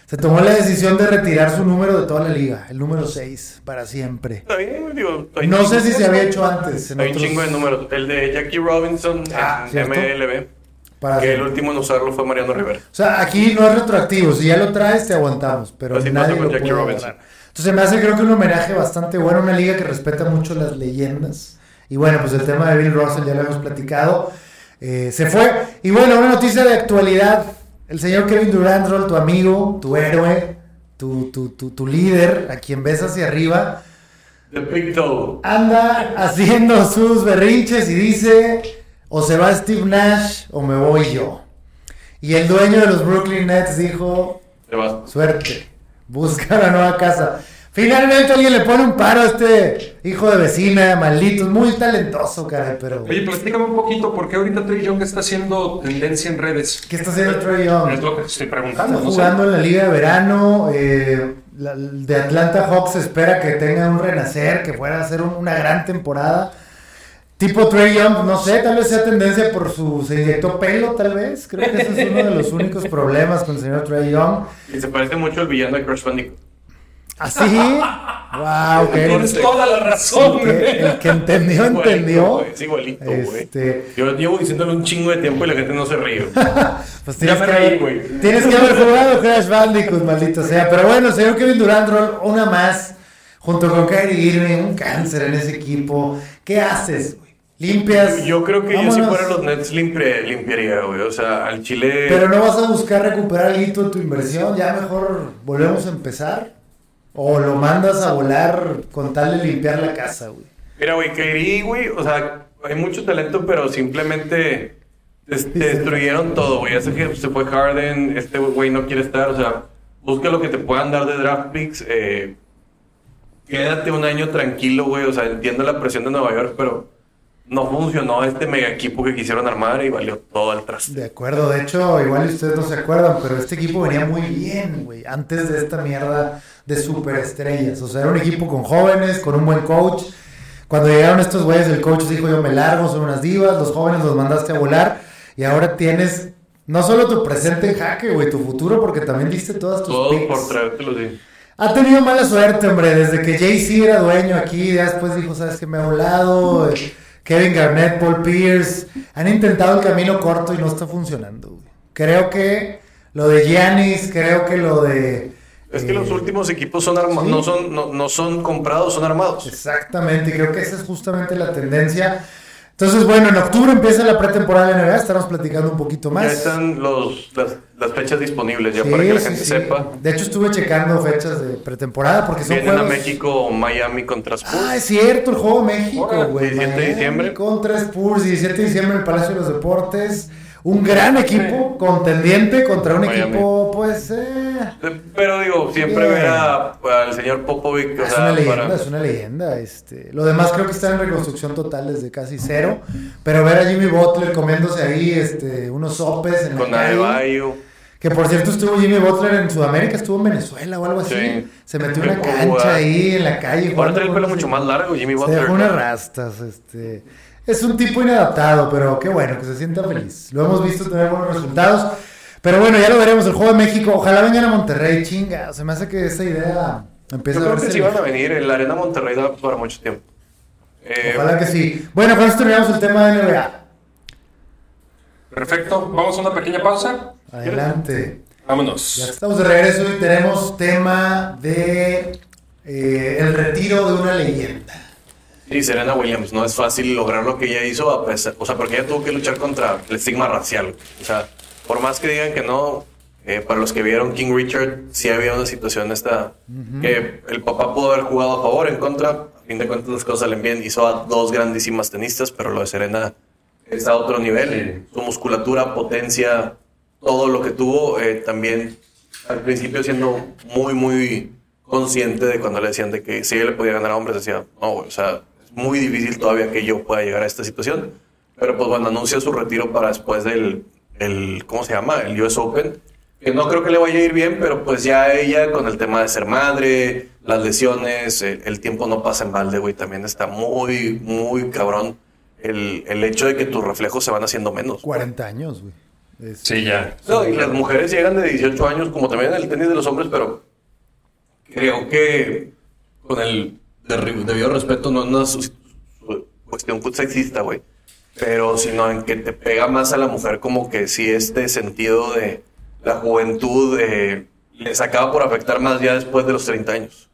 Se tomó la decisión de retirar su número de toda la liga, el número 6, para siempre. Está bien, digo, hay No sé si se había hecho antes. En Hay un otros- chingo de números. El de Jackie Robinson Ah. MLB, para que el último en usarlo fue Mariano Rivera. O sea, aquí no es retroactivo. Si ya lo traes, te aguantamos. Pero Así nadie pasa con lo Jackie puede Robinson. agarrar. Entonces me hace creo que un homenaje bastante bueno. Una liga que respeta mucho las leyendas. Y bueno, pues el tema de Bill Russell ya lo hemos platicado. Eh, se fue. Y bueno, una noticia de actualidad. El señor Kevin Durant, tu amigo, tu héroe, tu, tu, tu, tu líder, a quien ves hacia arriba, The Big Toe. anda haciendo sus berrinches y dice, o se va Steve Nash o me voy yo. Y el dueño de los Brooklyn Nets dijo, Te vas. suerte, busca la nueva casa. Finalmente alguien le pone un paro a este hijo de vecina, maldito, es muy talentoso, caray, pero... Oye, platícame un poquito, ¿por qué ahorita Trey Young está haciendo tendencia en redes? ¿Qué está haciendo Trey Young? Es lo que estoy Está preguntando, no sé. jugando en la liga de verano. eh, la- de Atlanta Hawks espera que tenga un renacer, que fuera a hacer un- una gran temporada. Tipo Trey Young, no sé, tal vez sea tendencia por su. Se inyectó pelo, tal vez. Creo que ese es uno de los únicos problemas con el señor Trey Young. Y se parece mucho al villano de Crash Bandicoot. Así. Wow, Tienes que toda la razón. el que, el que entendió, Igualito, entendió. Es igualito, güey. Este, Yo llevo diciéndole un chingo de tiempo y la gente no se ríe. Pues Ya tienes me que, reí, haber, güey. tienes que haber jugado Crash Bandicoot, maldito sea. Pero bueno, señor Kevin Durant, Roll, una más. Junto con Kyrie Irving, un cáncer en ese equipo. ¿Qué haces, güey? Limpias. Yo creo que yo si fuera los Nets limpia- limpiaría, güey. O sea, al Chile... Pero no vas a buscar recuperar el hito de tu inversión. Ya mejor volvemos a empezar. O lo mandas a volar con tal de limpiar la casa, güey. Mira, güey, Kyrie, güey, o sea, hay mucho talento, pero simplemente des- destruyeron todo, güey. Ya sé que se fue Harden, este güey no quiere estar, o sea, busca lo que te puedan dar de draft picks. eh, quédate un año tranquilo, güey. O sea, entiendo la presión de Nueva York, pero no funcionó este mega equipo que quisieron armar y valió todo al traste. De acuerdo, de hecho, igual ustedes no se acuerdan, pero este equipo venía muy bien, güey, antes de esta mierda de superestrellas. O sea, era un equipo con jóvenes, con un buen coach. Cuando llegaron estos güeyes, el coach dijo, yo me largo, son unas divas, los jóvenes los mandaste a volar y ahora tienes no solo tu presente en jaque, güey, tu futuro, porque también diste todas tus Todo picks. por traértelo de... Ha tenido mala suerte, hombre, desde que Jay-Z era dueño aquí, ya después dijo, sabes que me ha volado, Kevin Garnett, Paul Pierce, han intentado el camino corto y no está funcionando, güey. Creo que lo de Giannis, creo que lo de... Es que eh, los últimos equipos son arma- sí. no, son, no, no son comprados, son armados. Exactamente, y creo que esa es justamente la tendencia. Entonces, bueno, en octubre empieza la pretemporada de NBA, estaremos platicando un poquito más. Ya están los, las, las fechas disponibles, ya Sí, para que la sí, gente sí. sepa. De hecho, estuve checando fechas de pretemporada porque son Vienen a juegos... México o Miami contra Spurs. Ah, es cierto, el juego México, güey. 17 de Miami diciembre. Contra Spurs, 17 de diciembre en el Palacio de los Deportes. Un gran equipo, contendiente contra un Miami. equipo, pues, eh, Pero digo, siempre ver al señor Popovic. o Es sea, una leyenda, para- es una leyenda. Este, lo demás creo que está en reconstrucción total desde casi cero. Pero ver a Jimmy Butler comiéndose ahí este, unos sopes en la Con calle. Adebayo. Que por cierto estuvo Jimmy Butler en Sudamérica, estuvo en Venezuela o algo así. Sí. Se metió en una cancha ah. ahí en la calle. Ahora trae el pelo mucho más largo, Jimmy Se Butler. dejó unas rastas. Este. Es un tipo inadaptado, pero qué bueno, que se sienta feliz. Lo hemos visto tener buenos resultados. Pero bueno, ya lo veremos. El juego de México. Ojalá vengan a Monterrey, chinga. Se me hace que esa idea empieza Yo a creo que verse. sí van a venir. En la Arena Monterrey da para mucho tiempo. Eh, Ojalá que sí. Bueno, con esto terminamos el tema de NBA. Perfecto, vamos a una pequeña pausa. Adelante. Vámonos. Ya estamos de regreso y tenemos tema de eh, el retiro de una leyenda. Sí, Serena Williams, no es fácil lograr lo que ella hizo, a pesar, o sea, porque ella tuvo que luchar contra el estigma racial. O sea, por más que digan que no, eh, para los que vieron King Richard, sí había una situación esta, que el papá pudo haber jugado a favor, en contra, a fin de cuentas las cosas salen bien, hizo a dos grandísimas tenistas, pero lo de Serena está a otro nivel, su musculatura, potencia, todo lo que tuvo, eh, también al principio siendo muy, muy consciente de cuando le decían de que si ella le podía ganar a hombres, decía, no, güey, o sea, muy difícil todavía que yo pueda llegar a esta situación. Pero pues bueno, anuncia su retiro para después del, el, ¿cómo se llama? El US Open. Que no creo que le vaya a ir bien, pero pues ya ella con el tema de ser madre, las lesiones, el, el tiempo no pasa en balde, güey, también está muy, muy cabrón. El, el hecho de que tus reflejos se van haciendo menos. 40 años, güey. Es- Sí, ya. No, y las mujeres llegan de 18 años, como también en el tenis de los hombres, pero creo que con el debido respeto, no es una cuestión sexista, güey, pero sino en que te pega más a la mujer como que si este sentido de la juventud eh, les acaba por afectar más ya después de los 30 años.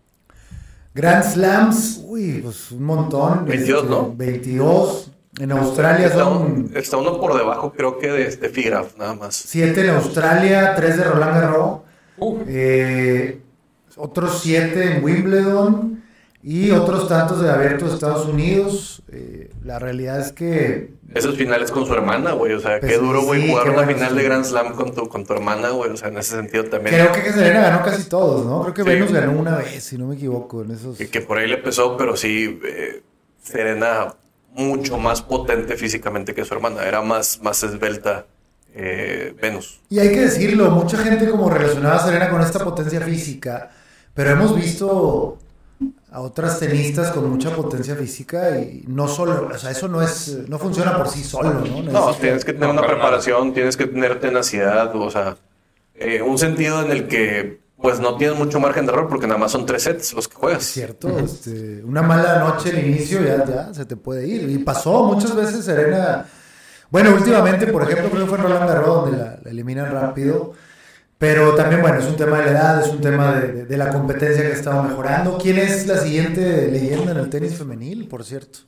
Grand Slams, uy, pues un montón. 22, este, ¿no? 22. En Australia Está, son un- está uno por debajo, creo que de este Figraf, nada más. 7 en Australia, 3 de Roland Garros, Uh, eh, otros 7 en Wimbledon y otros tantos de de Estados Unidos. Eh, la realidad es que Esos finales con su hermana, güey. O sea, Pues qué duro, güey, sí, jugar una final sí. de Grand Slam con tu, con tu hermana, güey. O sea, en ese sentido también. creo que Serena ganó casi todos, ¿no? Creo que Sí. Venus ganó una vez, si no me equivoco, en esos. Que, que por ahí le pesó, pero sí, eh, Serena mucho más potente físicamente que su hermana. Era más, más esbelta eh, Venus. Y hay que decirlo, mucha gente como relacionaba a Serena con esta potencia física, pero hemos visto a otras tenistas con mucha potencia física y no solo, o sea, eso no es, no funciona por sí solo, ¿no? No, tienes que tener una para preparación, tienes que tener tenacidad, o sea, eh, un sentido en el que pues no tienes mucho margen de error porque nada más son tres sets los que Es juegas. cierto, este, una mala noche al inicio ya, ya se te puede ir. Y pasó muchas veces Serena. Bueno, últimamente, por ejemplo, creo que fue en Roland Garros donde la, la eliminan rápido. Pero también, bueno, es un tema de la edad, es un tema de, de- de la competencia que ha estado mejorando. ¿Quién es la siguiente leyenda en el tenis femenil, por cierto?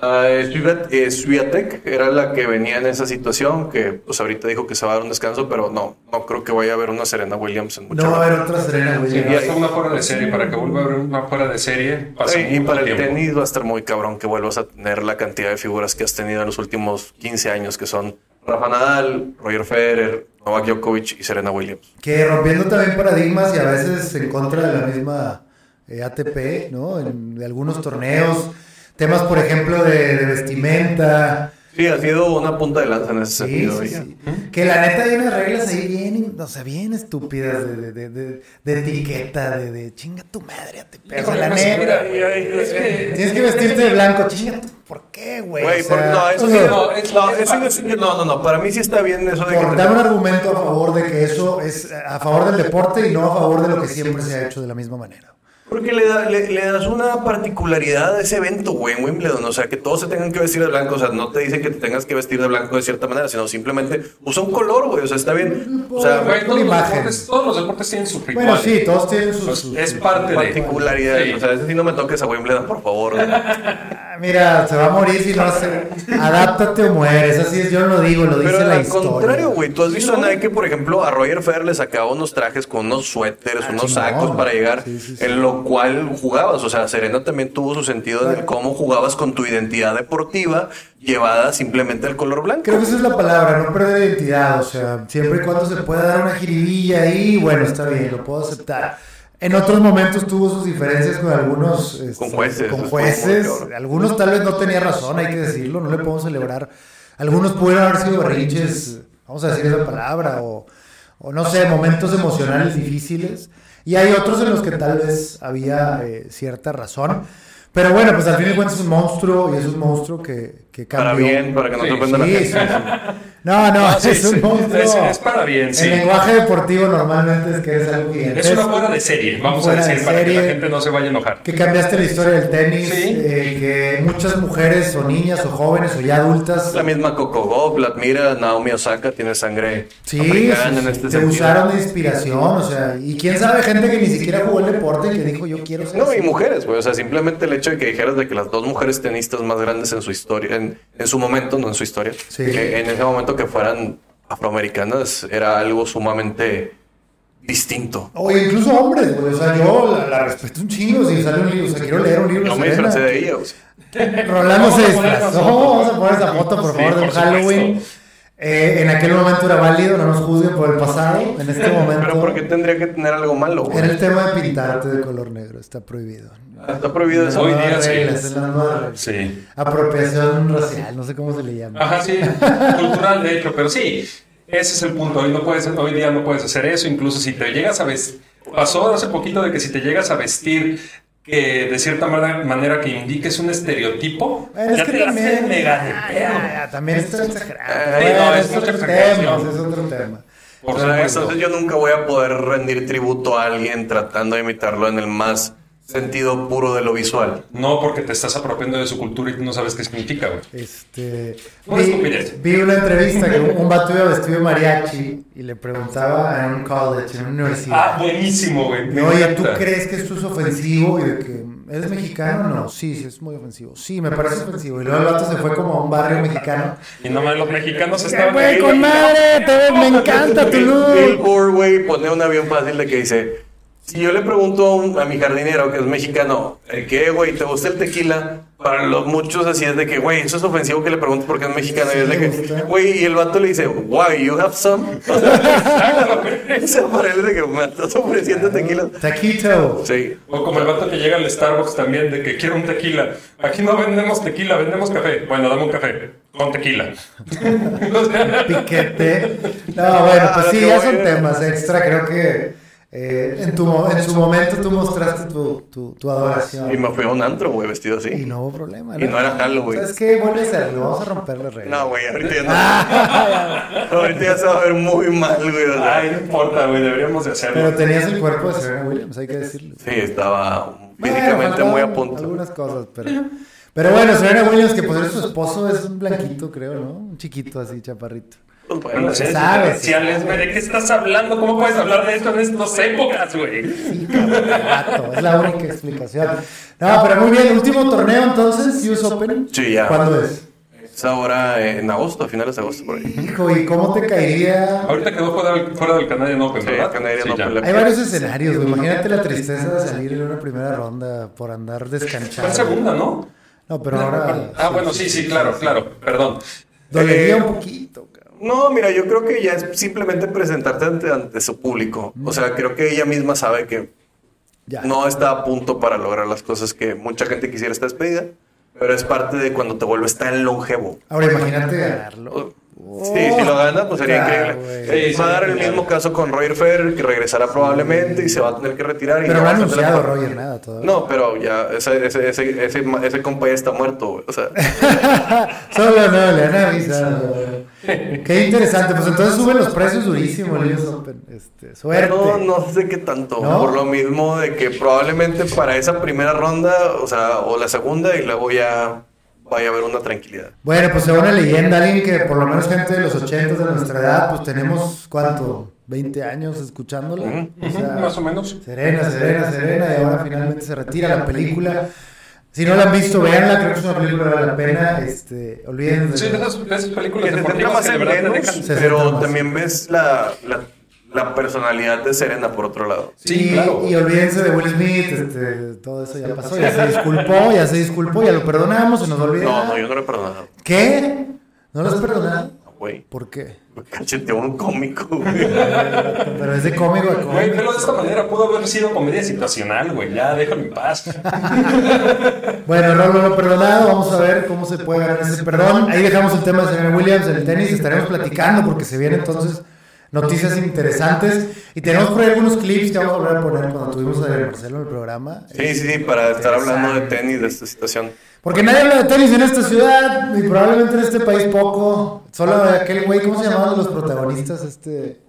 Eh, Swiatek era la que venía en esa situación, que pues ahorita dijo que se va a dar un descanso, pero no, no creo que vaya a haber una Serena Williams en mucho No va a haber otra Serena sí, Williams. ya está una fuera de serie. Para que vuelva a haber una fuera de serie, Sí, y para el tiempo. tenis va a estar muy cabrón que vuelvas a tener la cantidad de figuras que has tenido en los últimos 15 años, que son Rafa Nadal, Roger Federer, Novak Djokovic y Serena Williams. Que rompiendo también paradigmas y a veces en contra de la misma eh, ATP, ¿no? En algunos torneos. Temas, por ejemplo, de vestimenta. Sí, ha sido una punta de lanza en ese Sí, sentido. sí, ella. sí. Que la neta hay unas reglas ahí bien, o sea, bien estúpidas de, de, de, de- de etiqueta, de, de chinga tu madre, ATP. O sea, la que- Tienes que vestirte de blanco, chinga tu, ¿por qué, güey? Güey, O sea, por- no, eso o sí, sea, no, es- no, es- no, no, no, para mí sí está bien eso de que por te- dar un argumento a favor de que eso es a favor del deporte y no a favor de lo que siempre se ha hecho de la misma manera. Porque le, da- le, le das una particularidad a ese evento, güey, en Wimbledon. O sea, que todos se tengan que vestir de blanco. O sea, no te dicen que te tengas que vestir de blanco de cierta manera, sino simplemente usa un color, güey. O sea, está bien. O sea, Güey, todos, los deportes, todos los deportes tienen su ritual. Bueno, sí, todos tienen sus... Pues, es parte de particularidades. Sí. O sea, ese sí no me toques a Wimbledon, por favor. Mira, se va a morir si no hace. Adáptate o mueres. Así es, yo no lo digo, lo dice Pero la al historia. contrario, güey. Tú has visto a Nike, por ejemplo, a Roger Federer le sacaba unos trajes con unos suéteres, Ah, unos sacos para llegar, Sí, sí, sí. en lo cual jugabas. O sea, Serena también tuvo su sentido de cómo jugabas con tu identidad deportiva llevada simplemente al color blanco. Creo que esa es la palabra, no perder identidad. O sea, siempre y cuando se pueda dar una jiribilla ahí, bueno, está bien, lo puedo aceptar. En otros momentos tuvo sus diferencias con algunos este, Con jueces, con es jueces. Algunos tal vez no tenía razón, hay que decirlo, no le podemos celebrar. Algunos pudieron haber sido berrinches, vamos a decir esa palabra, o, o no sé, momentos emocionales difíciles. Y hay otros en los que tal vez había eh, cierta razón. Pero bueno, pues al fin y al cabo es un monstruo y es un monstruo que, que cambió. Para bien, para que no Sí, te ofenda la Sí, gente. sí, No, no, Sí, es un sí. monstruo. Es- es para bien, sí. El lenguaje deportivo normalmente es que es algo gigantesco. Es una fuera de serie, vamos a Fuera de decir, para que la gente no se vaya a enojar. Que cambiaste la historia del tenis, Sí. eh, que muchas mujeres o niñas o jóvenes o ya adultas La misma Coco Gauff, la admira, Naomi Osaka tiene sangre sí, africana sí, en este te sentido. usaron de inspiración, o sea, y quién sabe gente que ni siquiera jugó el deporte y que dijo yo quiero ser No, y así". mujeres, güey. O sea, simplemente el hecho de que dijeras de que las dos mujeres tenistas más grandes en su historia, en, en su momento, no en su historia, Sí. que en ese momento que fueran afroamericanas era algo sumamente distinto. O incluso hombres, güey, o sea, yo la, la respeto un chingo si sale un libro, o sea, quiero leer un libro Yo de me Serena. disfracé de ella, o sea. Rolando Vamos se disfrazó. Vamos a poner esa foto, por Sí, favor, de un por supuesto. Eh, en aquel momento era válido, no nos juzguen por el pasado. En este momento Pero ¿por qué tendría que tener algo malo, güey? era el tema de pintarte de color negro, está prohibido. Está prohibido eso. Hoy día reglas. Sí. Apropiación racial, no sé cómo se le llama. Ajá, sí, cultural de hecho, pero sí, ese es el punto. Hoy no puedes, hoy día no puedes hacer eso, incluso si te llegas a vestir, pasó hace poquito de que si te llegas a vestir que de cierta manera, manera que indiques un estereotipo, Bueno, es ya que te también, hacen mega de Ah, pedo. ya, ya, también está exagerado. Eh, Bueno, no, es es otro tema, es otro tema. Por O sea, supuesto. entonces yo nunca voy a poder rendir tributo a alguien tratando de imitarlo en el más sentido puro de lo visual. No porque te estás apropiando de su cultura y tú no sabes qué significa, güey. Este, vi, vi una entrevista que un, un vato iba vestido mariachi y le preguntaba en un college, en una universidad. Ah, buenísimo, güey. me Oye, ¿tú crees que esto es ofensivo? Y de que, ¿eres mexicano? No, sí, sí, es muy ofensivo. Sí, me parece ofensivo. Y luego el vato se fue como a un barrio mexicano. Y no mames, los mexicanos ¡Eh, estaban güey, ahí, con madre! te- me encanta tu look. Billboard, güey, pone un avión fácil de que dice, si yo le pregunto a, un- a mi jardinero que es mexicano, ¿el qué, güey? ¿Te gusta el tequila? Para los muchos así es de que, güey, eso es ofensivo que le preguntes porque es mexicano. y es de Sí, que, güey, y el vato le dice, why, you have some? O sea, o sea, para él es de que me estás ofreciendo tequila. Taquito. Sí. O como el vato que llega al Starbucks también, de que quiero un tequila. Aquí no vendemos tequila, vendemos café. Bueno, dame un café con tequila. Piquete. No, bueno, pues sí, Ah, ya no, son temas extra. Creo que eh, en, tu, en su momento tú mostraste tu, tu, tu adoración. Y me fui a un antro, güey, vestido Y así. no hubo problema. Y no era Halloween. ¿Sabes qué? Vuelve a hacerlo. Vamos a romper las reglas. No, güey, ahorita ya no. ahorita ya se va a ver muy mal, güey. o sea. Ay, no importa, güey, deberíamos de hacerlo. Pero tenías el cuerpo de Serena Williams, hay que decirlo. Sí, estaba Bueno, físicamente muy a punto. Algunas cosas, pero. Pero bueno, Serena Williams, que por eso su esposo es un blanquito, creo, ¿no? Un chiquito así, chaparrito. Pues se sabe, güey. ¿De qué estás hablando? ¿Cómo puedes hablar de esto en estas épocas, güey? Sí, cabrón, es la única explicación. No, pero muy bien, último torneo entonces, US Open. Sí, ya. ¿Cuándo es? es ahora en agosto, a finales de agosto por ahí. Hijo, ¿y cómo te caería? Ahorita quedó fuera del, fuera del Canadian Open, Sí, ¿verdad? Canadian Sí, Open Hay varios escenarios, güey. Imagínate la tristeza de salir en una primera ronda por andar Fue descanchado. en segunda, ¿no? No, pero ahora. Ah, bueno, sí, sí, claro, claro. Perdón. Dolería Eh, un poquito. No, mira, yo creo que ya es simplemente presentarte ante, ante su público. O sea, creo que ella misma sabe que Ya. no está a punto para lograr las cosas que mucha gente quisiera esta despedida, pero es parte de cuando te vuelves tan longevo. Ahora imagínate Sí, si lo gana, pues sería increíble. Eh, Sí, va a dar el mismo caso con Roger Federer, que regresará probablemente y se va a tener que retirar. y Pero ya no ha anunciado Roger nada todavía. No, pero ya ese, ese, ese, ese, ese compa ya está muerto, güey. O sea, Solo no, le han avisado. Qué interesante, pues entonces suben los precios durísimo el US Open. Este, suerte. no, no sé qué tanto. ¿No? Por lo mismo de que probablemente para esa primera ronda, o sea, o la segunda, y luego ya vaya a haber una tranquilidad. Bueno, pues según una leyenda, alguien que por lo menos gente de los 80 de nuestra edad, pues tenemos, ¿cuánto? 20 años escuchándola. Ujú. O sea, Más o menos. Serena, Serena, Serena, y ahora finalmente se retira la película. Si no la han visto, véanla, creo que es una película que vale la pena. Este, olviden. Sí, de esas, de esas películas Que te más en pero también ves la, la, la personalidad de Serena por otro lado. Sí, y, claro. y olvídense de Will Smith, este, todo eso ya pasó, ya se disculpó, ya se disculpó, ya lo perdonamos, se nos olvida. No, no, yo no lo he perdonado. ¿Qué? ¿No lo has perdonado? Güey, ¿Por qué? me cacheteó un cómico, güey. Pero es de cómico a Güey, pero de esta manera pudo haber sido comedia situacional, güey. Ya, déjalo en paz. Bueno, no lo he perdonado, vamos a ver cómo se puede ganar ese perdón. Ahí dejamos el tema de Serena Williams en el tenis, estaremos platicando porque se vienen entonces noticias interesantes y tenemos por ahí algunos clips que vamos a volver a poner cuando tuvimos a Marcelo en el programa. Sí, sí, sí, para estar hablando de tenis, de esta situación. Porque nadie habla de tenis en esta ciudad y probablemente en este país poco. Solo aquel güey, ¿cómo se llamaban los protagonistas? Este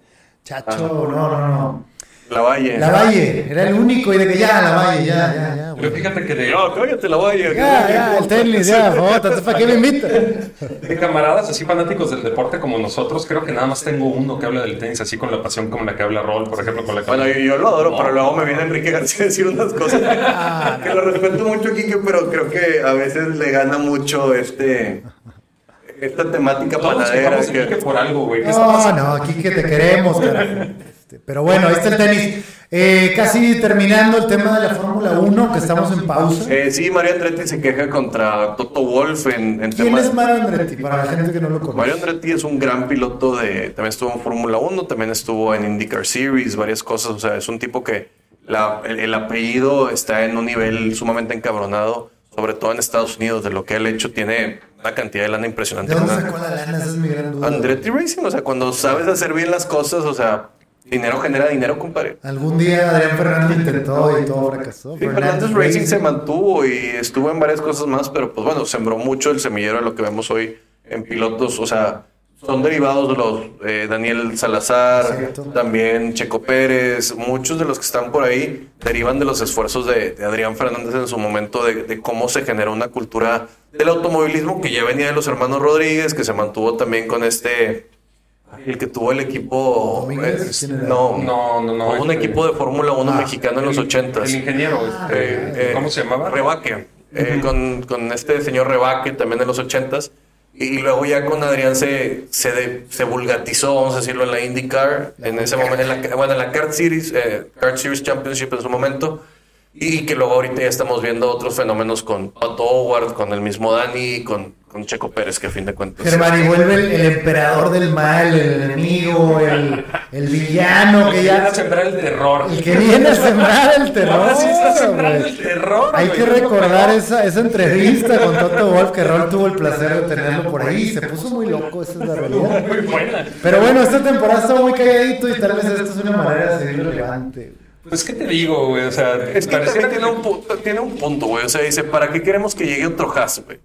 Chacho, no, no, no. La Valle. La Valle, era el único y de que ya, la Valle, ya, ya, ya. Pero fíjate que de, No, cállate la Valle. Ya, ya, el tenis, ya, jota, ¿para qué me invitas? de camaradas así fanáticos del deporte como nosotros, creo que nada más tengo uno que habla del tenis así con la pasión como la que habla Rol, por ejemplo, con la que Bueno, yo, yo lo adoro, pero luego me viene Enrique García a decir unas cosas que lo respeto mucho, Kike, pero creo que a veces le gana mucho este esta temática Todos panadera. que- Quique por algo, güey. ¿Qué está No, no, aquí que te queremos, carajo. Este, Pero bueno, ahí está el tenis. Eh, casi terminando el tema de la Fórmula 1, que estamos en pausa. Eh, sí, Mario Andretti se queja contra Toto Wolf en, en ¿Quién temas... es Mario Andretti? Para la gente que no lo Mario conoce. Andretti es un gran piloto de... También estuvo en Fórmula 1, también estuvo en IndyCar Series, varias cosas. O sea, es un tipo que la- el, el apellido está en un nivel sumamente encabronado, sobre todo en Estados Unidos, de lo que él ha hecho. Tiene una cantidad de lana impresionante. ¿De dónde sacó la lana? Esa es mi gran duda. Andretti Racing, o sea, cuando sabes hacer bien las cosas, o sea, dinero genera dinero, compadre. Algún día Adrián Fernández intentó y todo fracasó. Sí, Fernández Racing se mantuvo y estuvo en varias cosas más, pero pues bueno, sembró mucho el semillero de lo que vemos hoy en pilotos, o sea, son derivados de los eh, Daniel Salazar, Cierto. también Checo Pérez, muchos de los que están por ahí derivan de los esfuerzos de, de Adrián Fernández en su momento de, de cómo se generó una cultura del automovilismo que ya venía de los hermanos Rodríguez, que se mantuvo también con este, el que tuvo el equipo, Domínguez, eh, no, No, no, no. un este- equipo de Fórmula 1 Ah, mexicano en los el- ochentas. El ingeniero, este, Eh, eh, ¿cómo se llamaba? Rebaque. eh, con, con este señor Rebaque también de los ochentas. Y, y luego ya con Adrián se, se, de- se vulgatizó, vamos a decirlo, en la IndyCar, en ese momento, en la, bueno, en la Kart Series, eh, Kart Series Championship en su momento. Y que luego ahorita ya estamos viendo otros fenómenos con Pato Howard, con el mismo Dani, con, con Checo Pérez, que a fin de cuentas. Germán, y vuelve el, el emperador del mal, el enemigo, el, el villano que Viene a sembrar el terror. El que viene a sembrar el terror. Ahora sí está sembrando güey. el terror. Hay que recordar esa, esa entrevista con Toto Wolf, que Rol tuvo el placer de tenerlo por ahí. Se puso muy loco, esa es la realidad. Muy buena. Pero bueno, esta temporada está muy calladito y tal vez esta es una manera de seguir relevante. Pues, ¿qué te digo, güey? O sea, Es que pareciera también tiene un, punto, tiene un punto, güey. O sea, dice, ¿para qué queremos que llegue otro Haas, güey?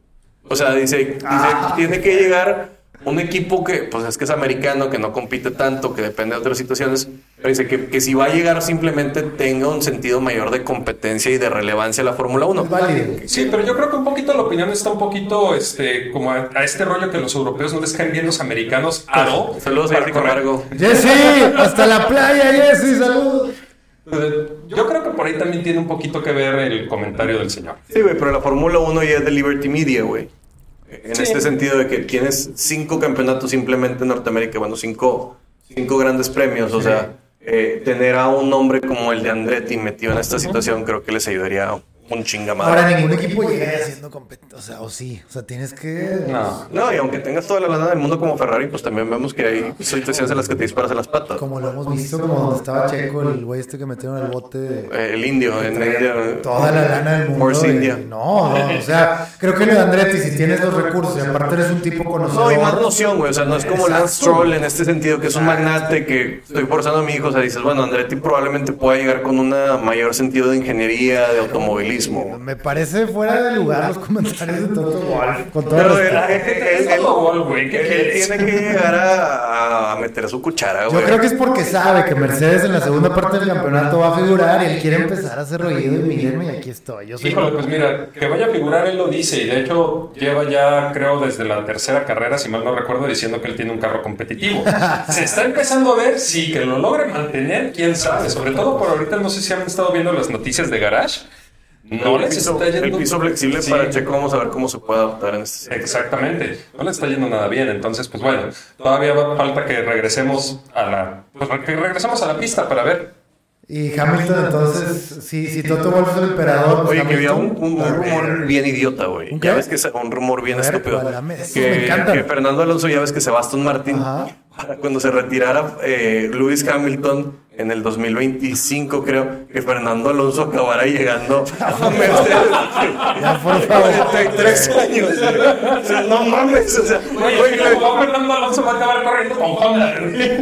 O sea, dice, dice, Ah. tiene que llegar un equipo que, pues es que es americano, que no compite tanto, que depende de otras situaciones. Pero dice que, que si va a llegar simplemente tenga un sentido mayor de competencia y de relevancia la Fórmula 1. Es válido. Sí, pero yo creo que un poquito la opinión está un poquito este, como a, a este rollo que los europeos no les caen bien los americanos. Ah, no. Saludos a correr. Amargo. Jesse, hasta la playa, Jesse, saludos. Yo creo que por ahí también tiene un poquito que ver el comentario del señor. Sí, güey, pero la Fórmula 1 ya es de Liberty Media, güey. En Sí. este sentido de que tienes cinco campeonatos simplemente en Norteamérica, bueno, cinco, cinco grandes premios, o sea, eh, tener a un hombre como el de Andretti metido en esta situación creo que les ayudaría un chingamadre. Ahora ningún equipo llega haciendo competencia, o sea, o sí, o sea, tienes que... No. No, y aunque tengas toda la lana del mundo como Ferrari, pues también vemos que hay situaciones en las que te disparas en las patas. Como lo hemos visto, como donde estaba Checo, el güey este que metieron al bote de... El indio, en la India. Toda la lana del mundo. Force India. No, no, o sea, creo que lo de Andretti, si tienes los recursos y aparte eres un tipo conocido. No, y más noción, güey. O sea, no es como Lance. Stroll en este sentido, que es un magnate que estoy forzando a mi hijo. O sea, dices, bueno, Andretti probablemente pueda llegar con un mayor sentido de ingeniería, de automovilismo. Me parece fuera de lugar los comentarios de Toto Wolff. Con todo Pero él- él- Es todo gol, güey. ¿Qué él quieres? tiene que llegar a, a meter su cuchara, Yo güey. creo que es porque sabe que Mercedes en la segunda parte del campeonato va a figurar y él quiere empezar a hacer ruido y mírenme, y aquí estoy. Yo soy Híjole, pues mira, que vaya a figurar, él lo dice, y de hecho lleva ya, creo, desde la tercera carrera, si mal no recuerdo, diciendo que él tiene un carro competitivo. Se está empezando a ver, sí, que lo logre mantener, quién sabe, sobre todo por ahorita, no sé si han estado viendo las noticias de Garage, No el, les piso, está yendo el piso flexible Sí. para Checo, vamos a ver cómo se puede adaptar en este sentido. Exactamente, no le está yendo nada bien, entonces pues bueno, todavía va- falta que regresemos a la pues, que regresemos a la pista para ver. Y Hamilton, entonces, si, si Toto Wolff es el emperador, pues Oye, que había un, un- un rumor bien idiota, güey. ¿Un Ya ves que es un rumor bien ver, estúpido. Que, me que Fernando Alonso, ya ves que se va a Aston Martin. Ajá. Para cuando se retirara eh, Lewis Hamilton en el 2025, creo, que Fernando Alonso acabara llegando a Mercedes. Ya, por favor. 43 años. O sea, no mames. O sea, güey, Oye, güey, Fernando Alonso va a acabar corriendo con Honda.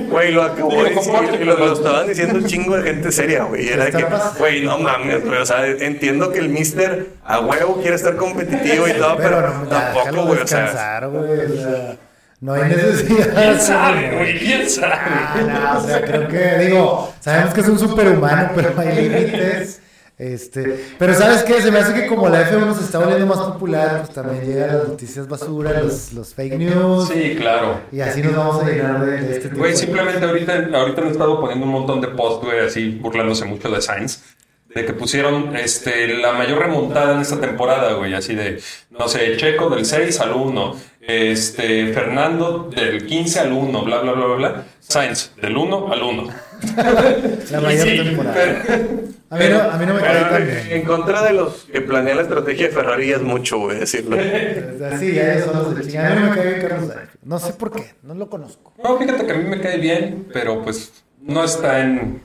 Güey, lo acabó y lo, lo estaban diciendo un chingo de gente seria, güey. Era que, güey, no mames, güey. O sea, entiendo que el mister a huevo quiere estar competitivo y todo, pero, Pero no, ya, tampoco, güey. O sea, no hay necesidad. ¿Quién sabe, güey? ¿Quién sabe? Ah, no, o sea, creo que, digo, sabemos que es un superhumano, pero hay límites. Este, pero ¿sabes qué? Se me hace que como la F1 se está volviendo más popular, pues también llegan las noticias basura, los, los fake news, Sí, claro. y así nos vamos a llenar de, de este tipo Güey, de simplemente ahorita, ahorita han estado poniendo un montón de posts, güey, así burlándose mucho de Sainz. De que pusieron este, la mayor remontada en esta temporada, güey, así de, no sé, Checo del 6 al 1, este, Fernando del 15 al 1, bla, bla, bla, bla, bla, Sainz del 1 al 1. La mayor Sí, temporada. pero- A mí no, a mí no me cae pero, eh, en contra de los que planean la estrategia de Ferrari es mucho, güey, decirlo. Sí, ya son los de. A mí no me cae bien Carlos. No sé por qué, no lo conozco. No, fíjate que a mí me cae bien, pero pues no está en,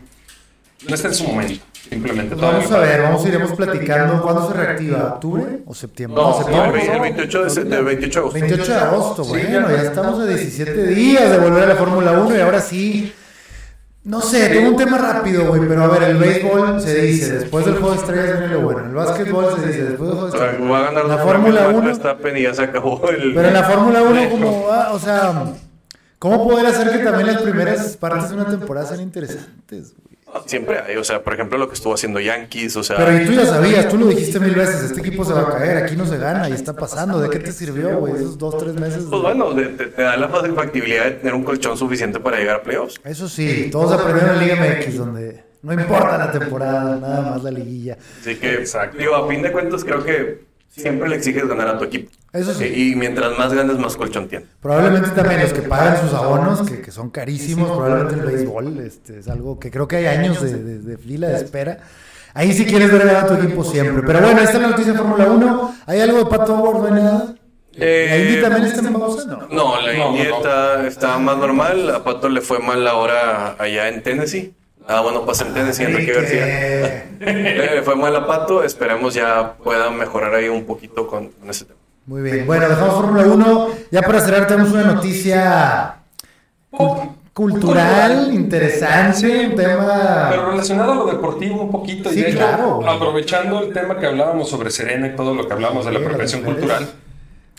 no está en su momento, simplemente. Vamos a ver, vamos a iremos platicando. ¿Cuándo se reactiva? ¿Octubre o septiembre? No, septiembre. el 28 de, del 28 de agosto. 28 de agosto, bueno, ya. estamos a 17 días de volver a la Fórmula 1 y ahora sí. No sé, tengo un tema rápido, güey, pero a ver, el béisbol se dice, después del juego de estrellas viene lo bueno, el básquetbol se dice, después del juego de estrellas. va a ganar La Fórmula 1, Verstappen y ya se acabó el. pero en la Fórmula 1 como, ah, o sea, ¿cómo poder hacer que también las primeras partes de una temporada sean interesantes, güey? Siempre hay, o sea, por ejemplo, lo que estuvo haciendo Yankees, o sea. Pero tú ya sabías, tú lo dijiste mil veces, este equipo se va a caer, aquí no se gana y está pasando, ¿de qué te sirvió, güey, esos dos, tres meses? Pues bueno, te, da la factibilidad de tener un colchón suficiente para llegar a playoffs. Eso sí, todos aprendieron en Liga MX, donde no importa la temporada, nada más la liguilla. Así que, Exacto. digo, a fin de cuentas, creo que siempre le exiges ganar a tu equipo. Eso sí. Y mientras más ganes, más colchón tienes. Probablemente también los que pagan sus abonos, que, que son carísimos, probablemente el béisbol, este, es algo que creo que hay años de, de- de fila de espera. Ahí sí quieres ver ganar a tu equipo siempre. Pero bueno, esta es la noticia de Fórmula 1. ¿Hay algo de Pato hay nada? Eh, ¿La Indy también está en pausa? No. No, la No, no, Indy no. está, está más normal. A Pato le fue mal ahora allá en Tennessee. Ah, bueno, pasa en Tennessee, Enrique García. que- Le fue mal a Pato. Esperemos ya pueda mejorar ahí un poquito con, con ese tema. Muy bien. Bueno, dejamos Fórmula 1. Ya para cerrar tenemos una noticia cultural, interesante, un tema... Pero relacionado a lo deportivo un poquito, Sí, y hecho, claro, aprovechando el tema que hablábamos sobre Serena y todo lo que hablábamos de la apropiación cultural,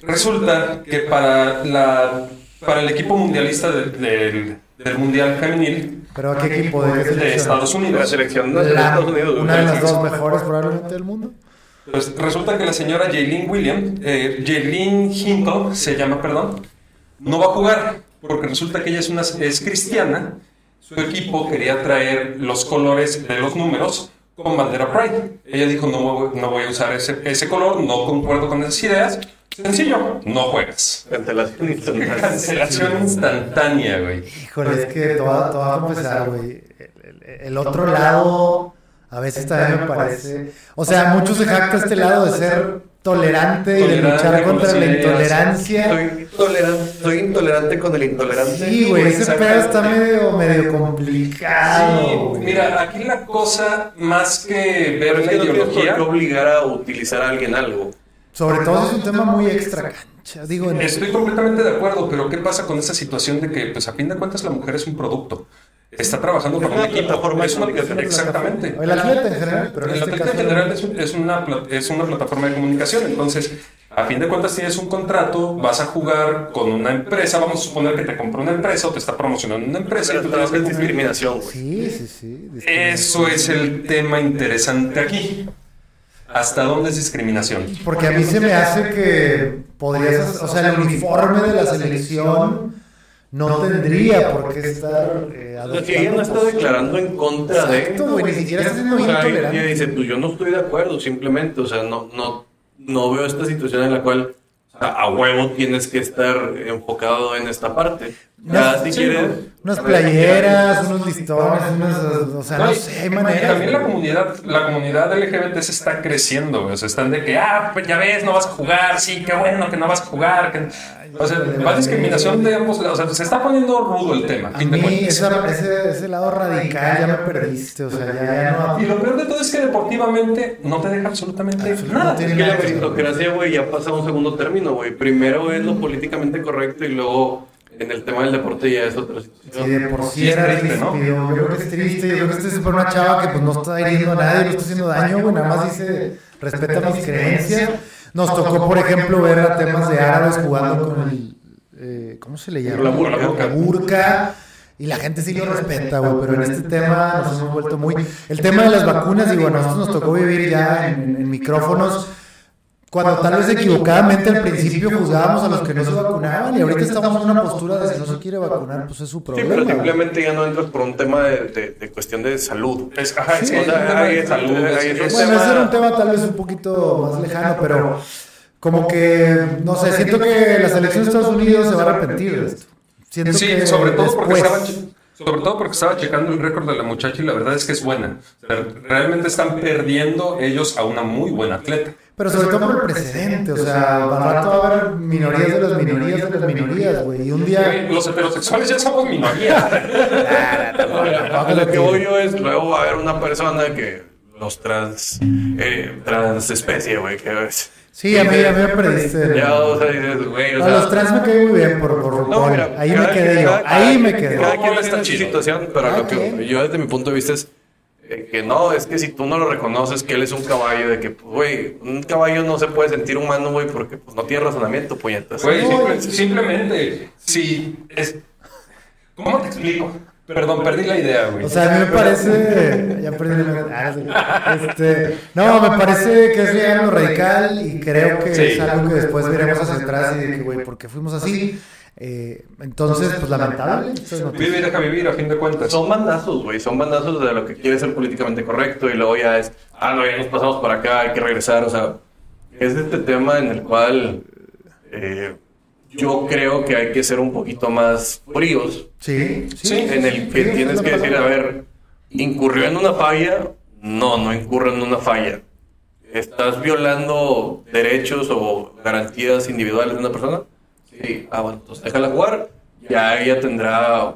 resulta que para, la, para el equipo mundialista de- del, del Mundial Femenil ¿Pero a qué equipo? ¿De qué de? Estados La Unidos, selección de La- Estados Unidos. una de las dos mejores probablemente del mundo. pues resulta que la señora Jaylin Williams, eh, Jaylin Hinton, se llama, perdón, no va a jugar porque resulta que ella es, una, es cristiana. Su equipo quería traer los colores de los números con bandera Pride. Ella dijo, no, voy- no voy a usar ese, ese color, no concuerdo con esas ideas. Sencillo, no juegas. Cancelación instantánea. Cancelación instantánea, güey. Híjole, es que te voy a, confesar, güey. El, el- el otro lado, a veces también me parece. O sea, muchos se jacta este lado de ser tolerante y de Tolerante luchar con contra la intolerancia. Soy intolerante, soy intolerante con el intolerante. Sí, güey, ese pedo está medio, medio complicado. Sí, mira, aquí la cosa, más que ver la no ideología, qué obligar a utilizar a alguien algo. Sobre todo es un tema muy extra cancha. Digo, en- Estoy completamente de acuerdo, pero ¿qué pasa con esa situación de que, pues a fin de cuentas, la mujer es un producto? Está trabajando para una un equipo. plataforma de Es una- comunicación. exactamente. El atleta en general, pero en El este atleta caso. en general es, un- es una, es una plataforma de comunicación, entonces, a fin de cuentas tienes un contrato, vas a jugar con una empresa, vamos a suponer que te compró una empresa o te está promocionando una empresa Pero y tú tienes es que cumplir. discriminación. Sí, sí, sí. Eso es el tema interesante aquí. ¿Hasta dónde es discriminación? Porque a mí se me hace que podrías, o sea, el uniforme de la selección no tendría por qué estar eh, O sea, si ella no está adoptando declarando en contra de. Exacto, güey, ni siquiera está siendo O sea, intolerante. ella dice, pues yo no estoy de acuerdo, simplemente. O sea, no, no, no veo esta situación en la cual a huevo tienes que estar enfocado en esta parte. Ya, si sí, quieres. Unas playeras, unos listones, unos, o sea, no sé, hay y maneras. También la comunidad, la comunidad LGBT se está creciendo. O sea, están de que, ah, pues ya ves, no vas a jugar, sí, qué bueno que no vas a jugar. que- O sea, va discriminación de ambos lados. O sea, se está poniendo rudo el tema. A fin de mí esa- ese, ese lado radical ya me perdiste, o sea, ya, ya no... Y lo peor de todo es que deportivamente no te deja absolutamente nada. no Es que la meritocracia, güey, ya pasa a un segundo término, güey. Primero es lo políticamente correcto y luego en el tema del deporte ya es otra situación. Sí, de por sí Sí, es era triste, ¿no? Yo creo que es triste. Yo creo que este es por una chava que pues no está hiriendo a nadie, no está haciendo daño, güey. Nada más dice, respeta mis creencias. Nos tocó, por ejemplo, ver a temas de árabes jugando con el. eh, ¿Cómo se le llama? La burka. La burka. Y la gente sí lo respeta, güey, pero en este tema nos hemos vuelto muy... El tema de las vacunas, digo, a nosotros nos tocó vivir ya en, en micrófonos cuando tal vez equivocadamente al principio juzgábamos a los que no se vacunaban y ahorita estamos en una postura de si no se quiere vacunar, pues es su Sí, problema. pero güey. simplemente ya no entras por un tema de, de- de cuestión de salud. Es, ajá, es Sí, es un tema ahí de salud. es- Bueno, tema- ese era un tema tal vez un poquito más lejano, pero como que, no sé, siento que la selección de Estados Unidos se va a arrepentir de esto. Siento Sí, que sobre todo porque después- estaba che- sobre todo porque estaba checando el récord de la muchacha y la verdad es que es buena. O sea, realmente están perdiendo ellos a una muy buena atleta. Pero sobre todo por el precedente, o sea, al rato va a haber minorías de las minorías de las minorías, güey. Y un día... Los heterosexuales ya somos minoría. A lo que voy yo es, luego va a haber una persona que los trans, eh, transespecie, güey, que es... Sí, a mí, a mí me perdiste. Ya, o sea, dices, güey, o A sea... los trans me quedé muy bien por, por No, RuPaul. mira, ahí me quedé yo. ahí me quedé. Cada quien No, está en su situación, pero lo que yo desde mi punto de vista es que no, es que si tú no lo reconoces que él es un caballo, de que, pues, güey, un caballo no se puede sentir humano, güey, porque pues no tiene razonamiento, puñetas. Güey, simple- simplemente, si es... ¿Cómo te explico? Perdón, perdí la idea, güey. O sea, a mí me parece. Ya perdí la- ah, sí. este, No, me parece que es bien lo radical y creo que Sí. es algo que después veremos hacia atrás y de que, güey, ¿por qué fuimos así? Eh, entonces, pues lamentable. Vive y deja vivir, a fin de cuentas. Son bandazos, güey, son bandazos de lo que quiere ser políticamente correcto y luego ya es, ah, no, ya nos pasamos para acá, hay que regresar, o sea, es este tema en el cual eh, yo creo que hay que ser un poquito más fríos, Sí, sí. En el que sí, tienes es que decir, a ver, ¿incurrió en una falla? No, no incurre en una falla. ¿Estás violando derechos o garantías individuales de una persona? Sí. Ah, bueno, entonces déjala jugar. Ya ella tendrá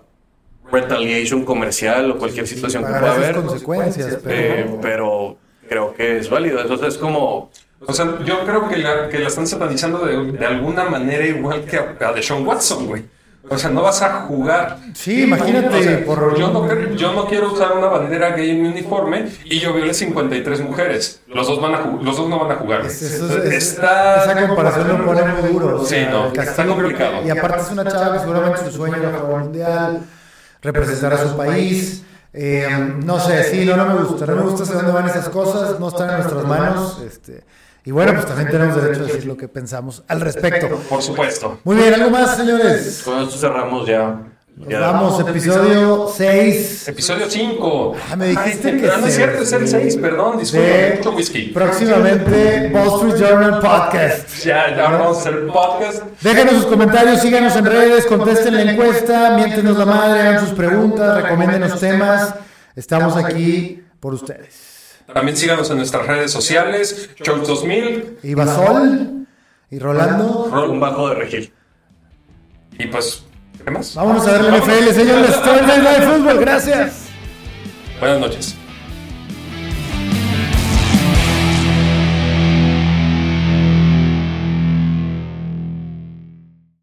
retaliation comercial o cualquier situación que pueda haber. consecuencias, pero. Eh, pero creo que es válido. Eso es como... O sea, yo creo que la, que la están satanizando de, de alguna manera igual que a, a Deshaun Watson, güey. O sea, no vas a jugar. Sí, imagínate, O sea, por- yo, no, yo no quiero usar una bandera gay en mi uniforme y yo violé 53 mujeres. Los dos, van a los dos no van a jugar. Es- es- es- está, esa comparación lo pone muy duro. o Sí, no, está complicado. y aparte es una chava que seguramente su sueño era jugar mundial, representar a su país. eh, no sé, sí, no, no me gusta. No me gusta hacia dónde van esas cosas, no están en nuestras manos. Este, y bueno, pues también tenemos derecho a decir lo que pensamos al respecto. Por supuesto. Muy bien, ¿algo más, señores? Con esto cerramos ya. Nos ya. vamos, episodio 6. Episodio 5. Ah, me dijiste que No, es cierto, es el 6, perdón, disculpa, de mucho whisky. próximamente Wall Street Journal Podcast. Ya, ya vamos a hacer podcast. Déjenos sus comentarios, síganos en redes, contesten la encuesta, miéntenos la madre, hagan sus preguntas, recomiéndenos temas. Estamos aquí por ustedes. También síganos en nuestras redes sociales, Choice 2000. Y Basol y Rolando. Un bajo de regil. Y pues, ¿qué más? Vámonos a ver la NFL, señores. Thursday Night Football, gracias. Buenas noches.